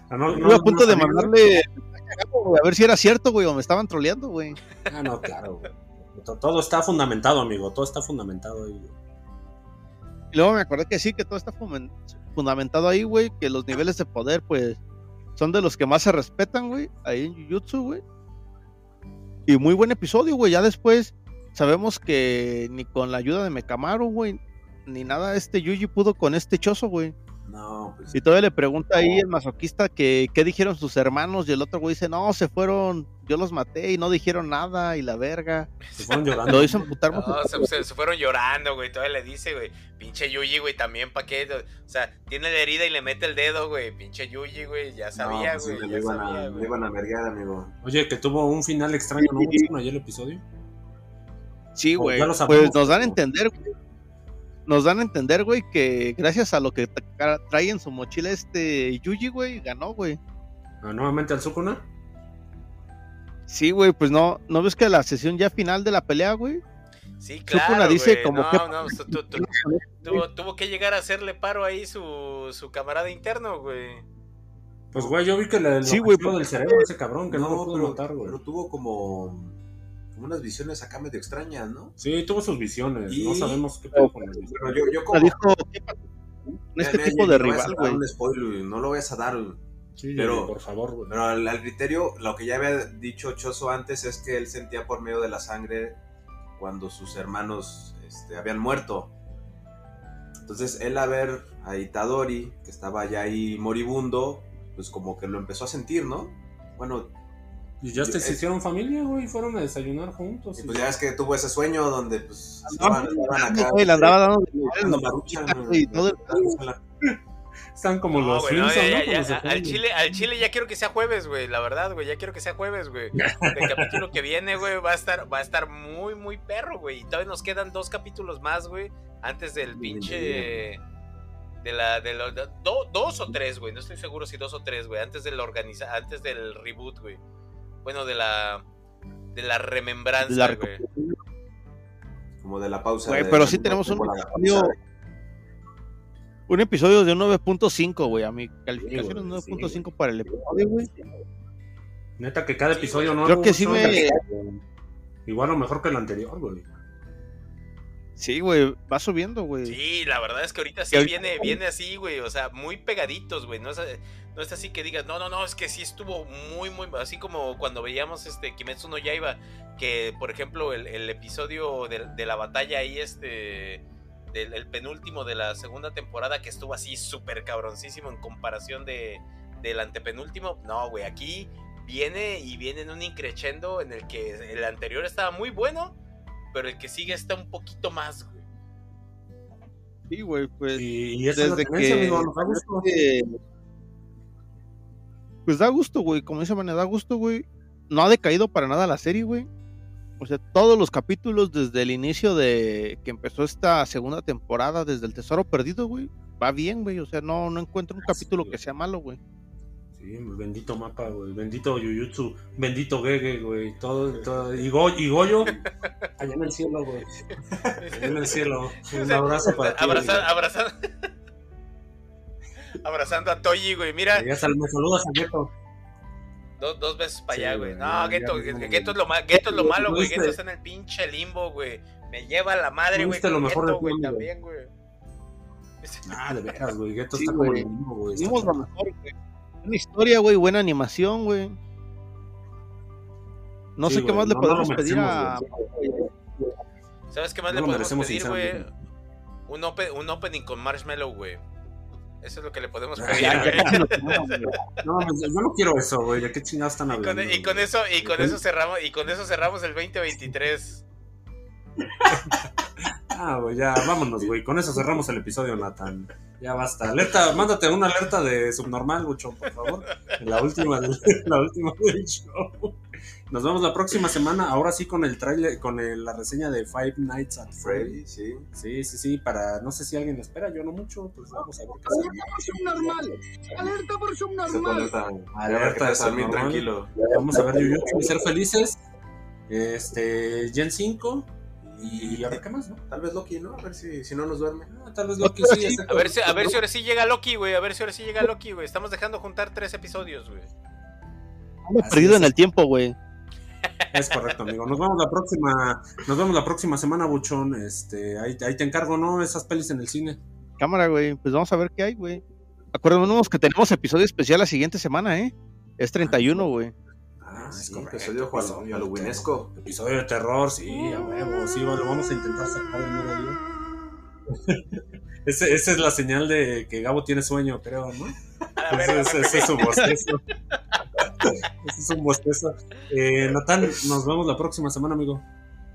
Ah, no, no, a punto de mandarle a ver si era cierto, güey, o me estaban troleando, güey. Ah, no, claro, güey. Todo está fundamentado, amigo, todo está fundamentado ahí. Y luego me acordé que sí, que todo está fundamentado ahí, güey, que los niveles de poder, pues, son de los que más se respetan, güey, ahí en Jujutsu, güey. Y muy buen episodio, güey. Ya después sabemos que ni con la ayuda de Mekamaru, güey, ni nada este Yuji pudo con este chozo, güey. No, pues. Y todavía le pregunta ahí el masoquista que qué dijeron sus hermanos y el otro güey dice, no, se fueron, yo los maté y no dijeron nada y la verga. Se fueron llorando. Lo hizo emputar no, se, se, fueron llorando, güey. Todavía le dice, güey, pinche Yuji, güey, también pa' qué. O sea, tiene la herida y le mete el dedo, güey. Pinche Yuji, güey, ya sabía, pues güey. le, iban a, le iban a vergar, amigo. Oye, que tuvo un final extraño, ¿no? ¿No ayer el episodio? Sí, güey. Pues nos dan a entender, güey nos dan a entender, güey, que gracias a lo que trae en su mochila este Yuji, güey, ganó, güey. ¿Ah, ¿Nuevamente al Sukuna? Sí, güey, pues no, ¿no ves que la sesión ya final de la pelea, güey? Sí, claro. Sukuna dice como que. No, tuvo, tuvo, que llegar a hacerle paro ahí su, su camarada interno, güey. Pues, güey, yo vi que le sí, güey, del cerebro ese cabrón que no, lo pudo matar, güey. Pero tuvo como unas visiones acá medio extrañas, ¿no? Sí, tuvo sus visiones. No sabemos qué pasó con él. Pero yo, yo como... Dijo, este tipo de rival, güey. Un spoiler, no lo vayas a dar. Sí, pero, por favor, güey. Pero al, criterio, lo que ya había dicho Choso antes es que él sentía por medio de la sangre cuando sus hermanos este, habían muerto. Entonces, él a ver a Itadori, que estaba ya ahí moribundo, pues como que lo empezó a sentir, ¿no? Bueno, y ya se hicieron familia, güey, fueron a desayunar juntos. Y pues ya es que tuvo ese sueño donde, pues, estaban, estaban acá. Güey, le andaba dando, maruchan, y todo Están como los al, Chile, al Chile ya quiero que sea jueves, güey. La verdad, güey. Ya quiero que sea jueves, güey. El capítulo que viene, güey, va a estar, va a estar muy, muy perro, güey. Y todavía nos quedan dos capítulos más, güey. Antes del pinche. De la. De dos o tres, güey. No estoy seguro si dos o tres, güey. Antes del organiza, antes del reboot, güey. Bueno, de la. De la remembranza, güey. Como de la pausa. Güey, pero sí tenemos un un episodio de un 9.5, güey. A mi calificación es 9.5 para el episodio, güey. Neta que cada episodio no Creo que sí me. Igual o mejor que el anterior, güey. Sí, güey, va subiendo, güey. Sí, la verdad es que ahorita sí viene, viene así, güey. O sea, muy pegaditos, güey. No es, no es así que digas, no, no, no, es que sí estuvo muy, muy. Así como cuando veíamos este Kimetsu no Yaiba, que por ejemplo el, el episodio de, de, la batalla ahí, este del el penúltimo de la segunda temporada que estuvo así súper cabroncísimo en comparación de, del antepenúltimo. No, güey, aquí viene y viene en un increchendo en el que el anterior estaba muy bueno, pero el que sigue está un poquito más, güey. Sí, güey, pues. Y, desde que. Pues da gusto, güey. Como dice Mane, da gusto, güey. No ha decaído para nada la serie, güey. O sea, todos los capítulos desde el inicio de que empezó esta segunda temporada, desde el Tesoro Perdido, güey, va bien, güey. O sea, no, no encuentro un capítulo que sea malo, güey. Sí, bendito mapa, güey. Bendito Yuyutsu. Bendito Gege, güey. Todo, todo. Y, Goyo, allá en el cielo, güey. Allá en el cielo. Un abrazo para ti. abrazando. abrazando a Toyi, güey. Mira. Ya sal, me saludas a Geto. Dos, dos veces para allá, güey. no, Geto, Geto, es lo, Geto es lo malo, güey. Geto está en el pinche limbo, güey. Me lleva la madre, güey. lo mejor Geto, güey, también, güey. Ah, de veras, güey. Geto está como el limbo, güey. Vimos lo mejor, güey. Una historia, güey. Buena animación, güey. No sé qué más le podemos pedir a. ¿Sabes qué más le podemos pedir, güey? Un, un opening con Marshmallow, güey. Eso es lo que le podemos pedir. no, yo no quiero eso, güey. ¿De qué chingados están hablando? Y con, eso, y con eso cerramos, y con eso cerramos el 2023. ah, güey, ya, vámonos, güey. Con eso cerramos el episodio, Nathan. Ya basta. Alerta, mándate una alerta de subnormal, Buchón, por favor. La última la última del show. Nos vemos la próxima semana, ahora sí con el trailer, con la reseña de Five Nights at Freddy's. Sí. sí, sí, sí, para, no sé si alguien espera, yo no mucho, pues vamos a ver qué Alerta por subnormal, alerta por subnormal. Alerta de tranquilo. Vamos a ver YouTube y ser felices. Este, Gen 5. Y a ver qué más, ¿no? Tal vez Loki, ¿no? A ver si, si no nos duerme. Ah, tal vez Loki sí. A ver, si, a ver si ahora sí llega Loki, güey. A ver si ahora sí llega Loki, güey. Estamos dejando juntar tres episodios, güey. Hemos perdido en el tiempo, güey. Es correcto, amigo. Nos vemos la próxima, nos vemos la próxima semana, Buchón. Este, ahí, ahí te encargo, ¿no? Esas pelis en el cine. Cámara, güey. Pues vamos a ver qué hay, güey. Acuérdanos que tenemos episodio especial la siguiente semana, ¿eh? Es 31, güey. Ah, sí, episodio halloweenesco. Episodio de terror, sí, a huevo. Sí, lo vamos a intentar sacar el nuevo día. esa es la señal de que Gabo tiene sueño, creo, ¿no? Ese, es su bostezo. ese es un bostezo. Eh, Natán, nos vemos la próxima semana, amigo.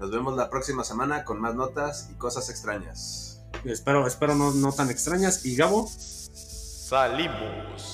Nos vemos la próxima semana con más notas y cosas extrañas. Espero, espero no, no tan extrañas. ¿Y Gabo? Salimos.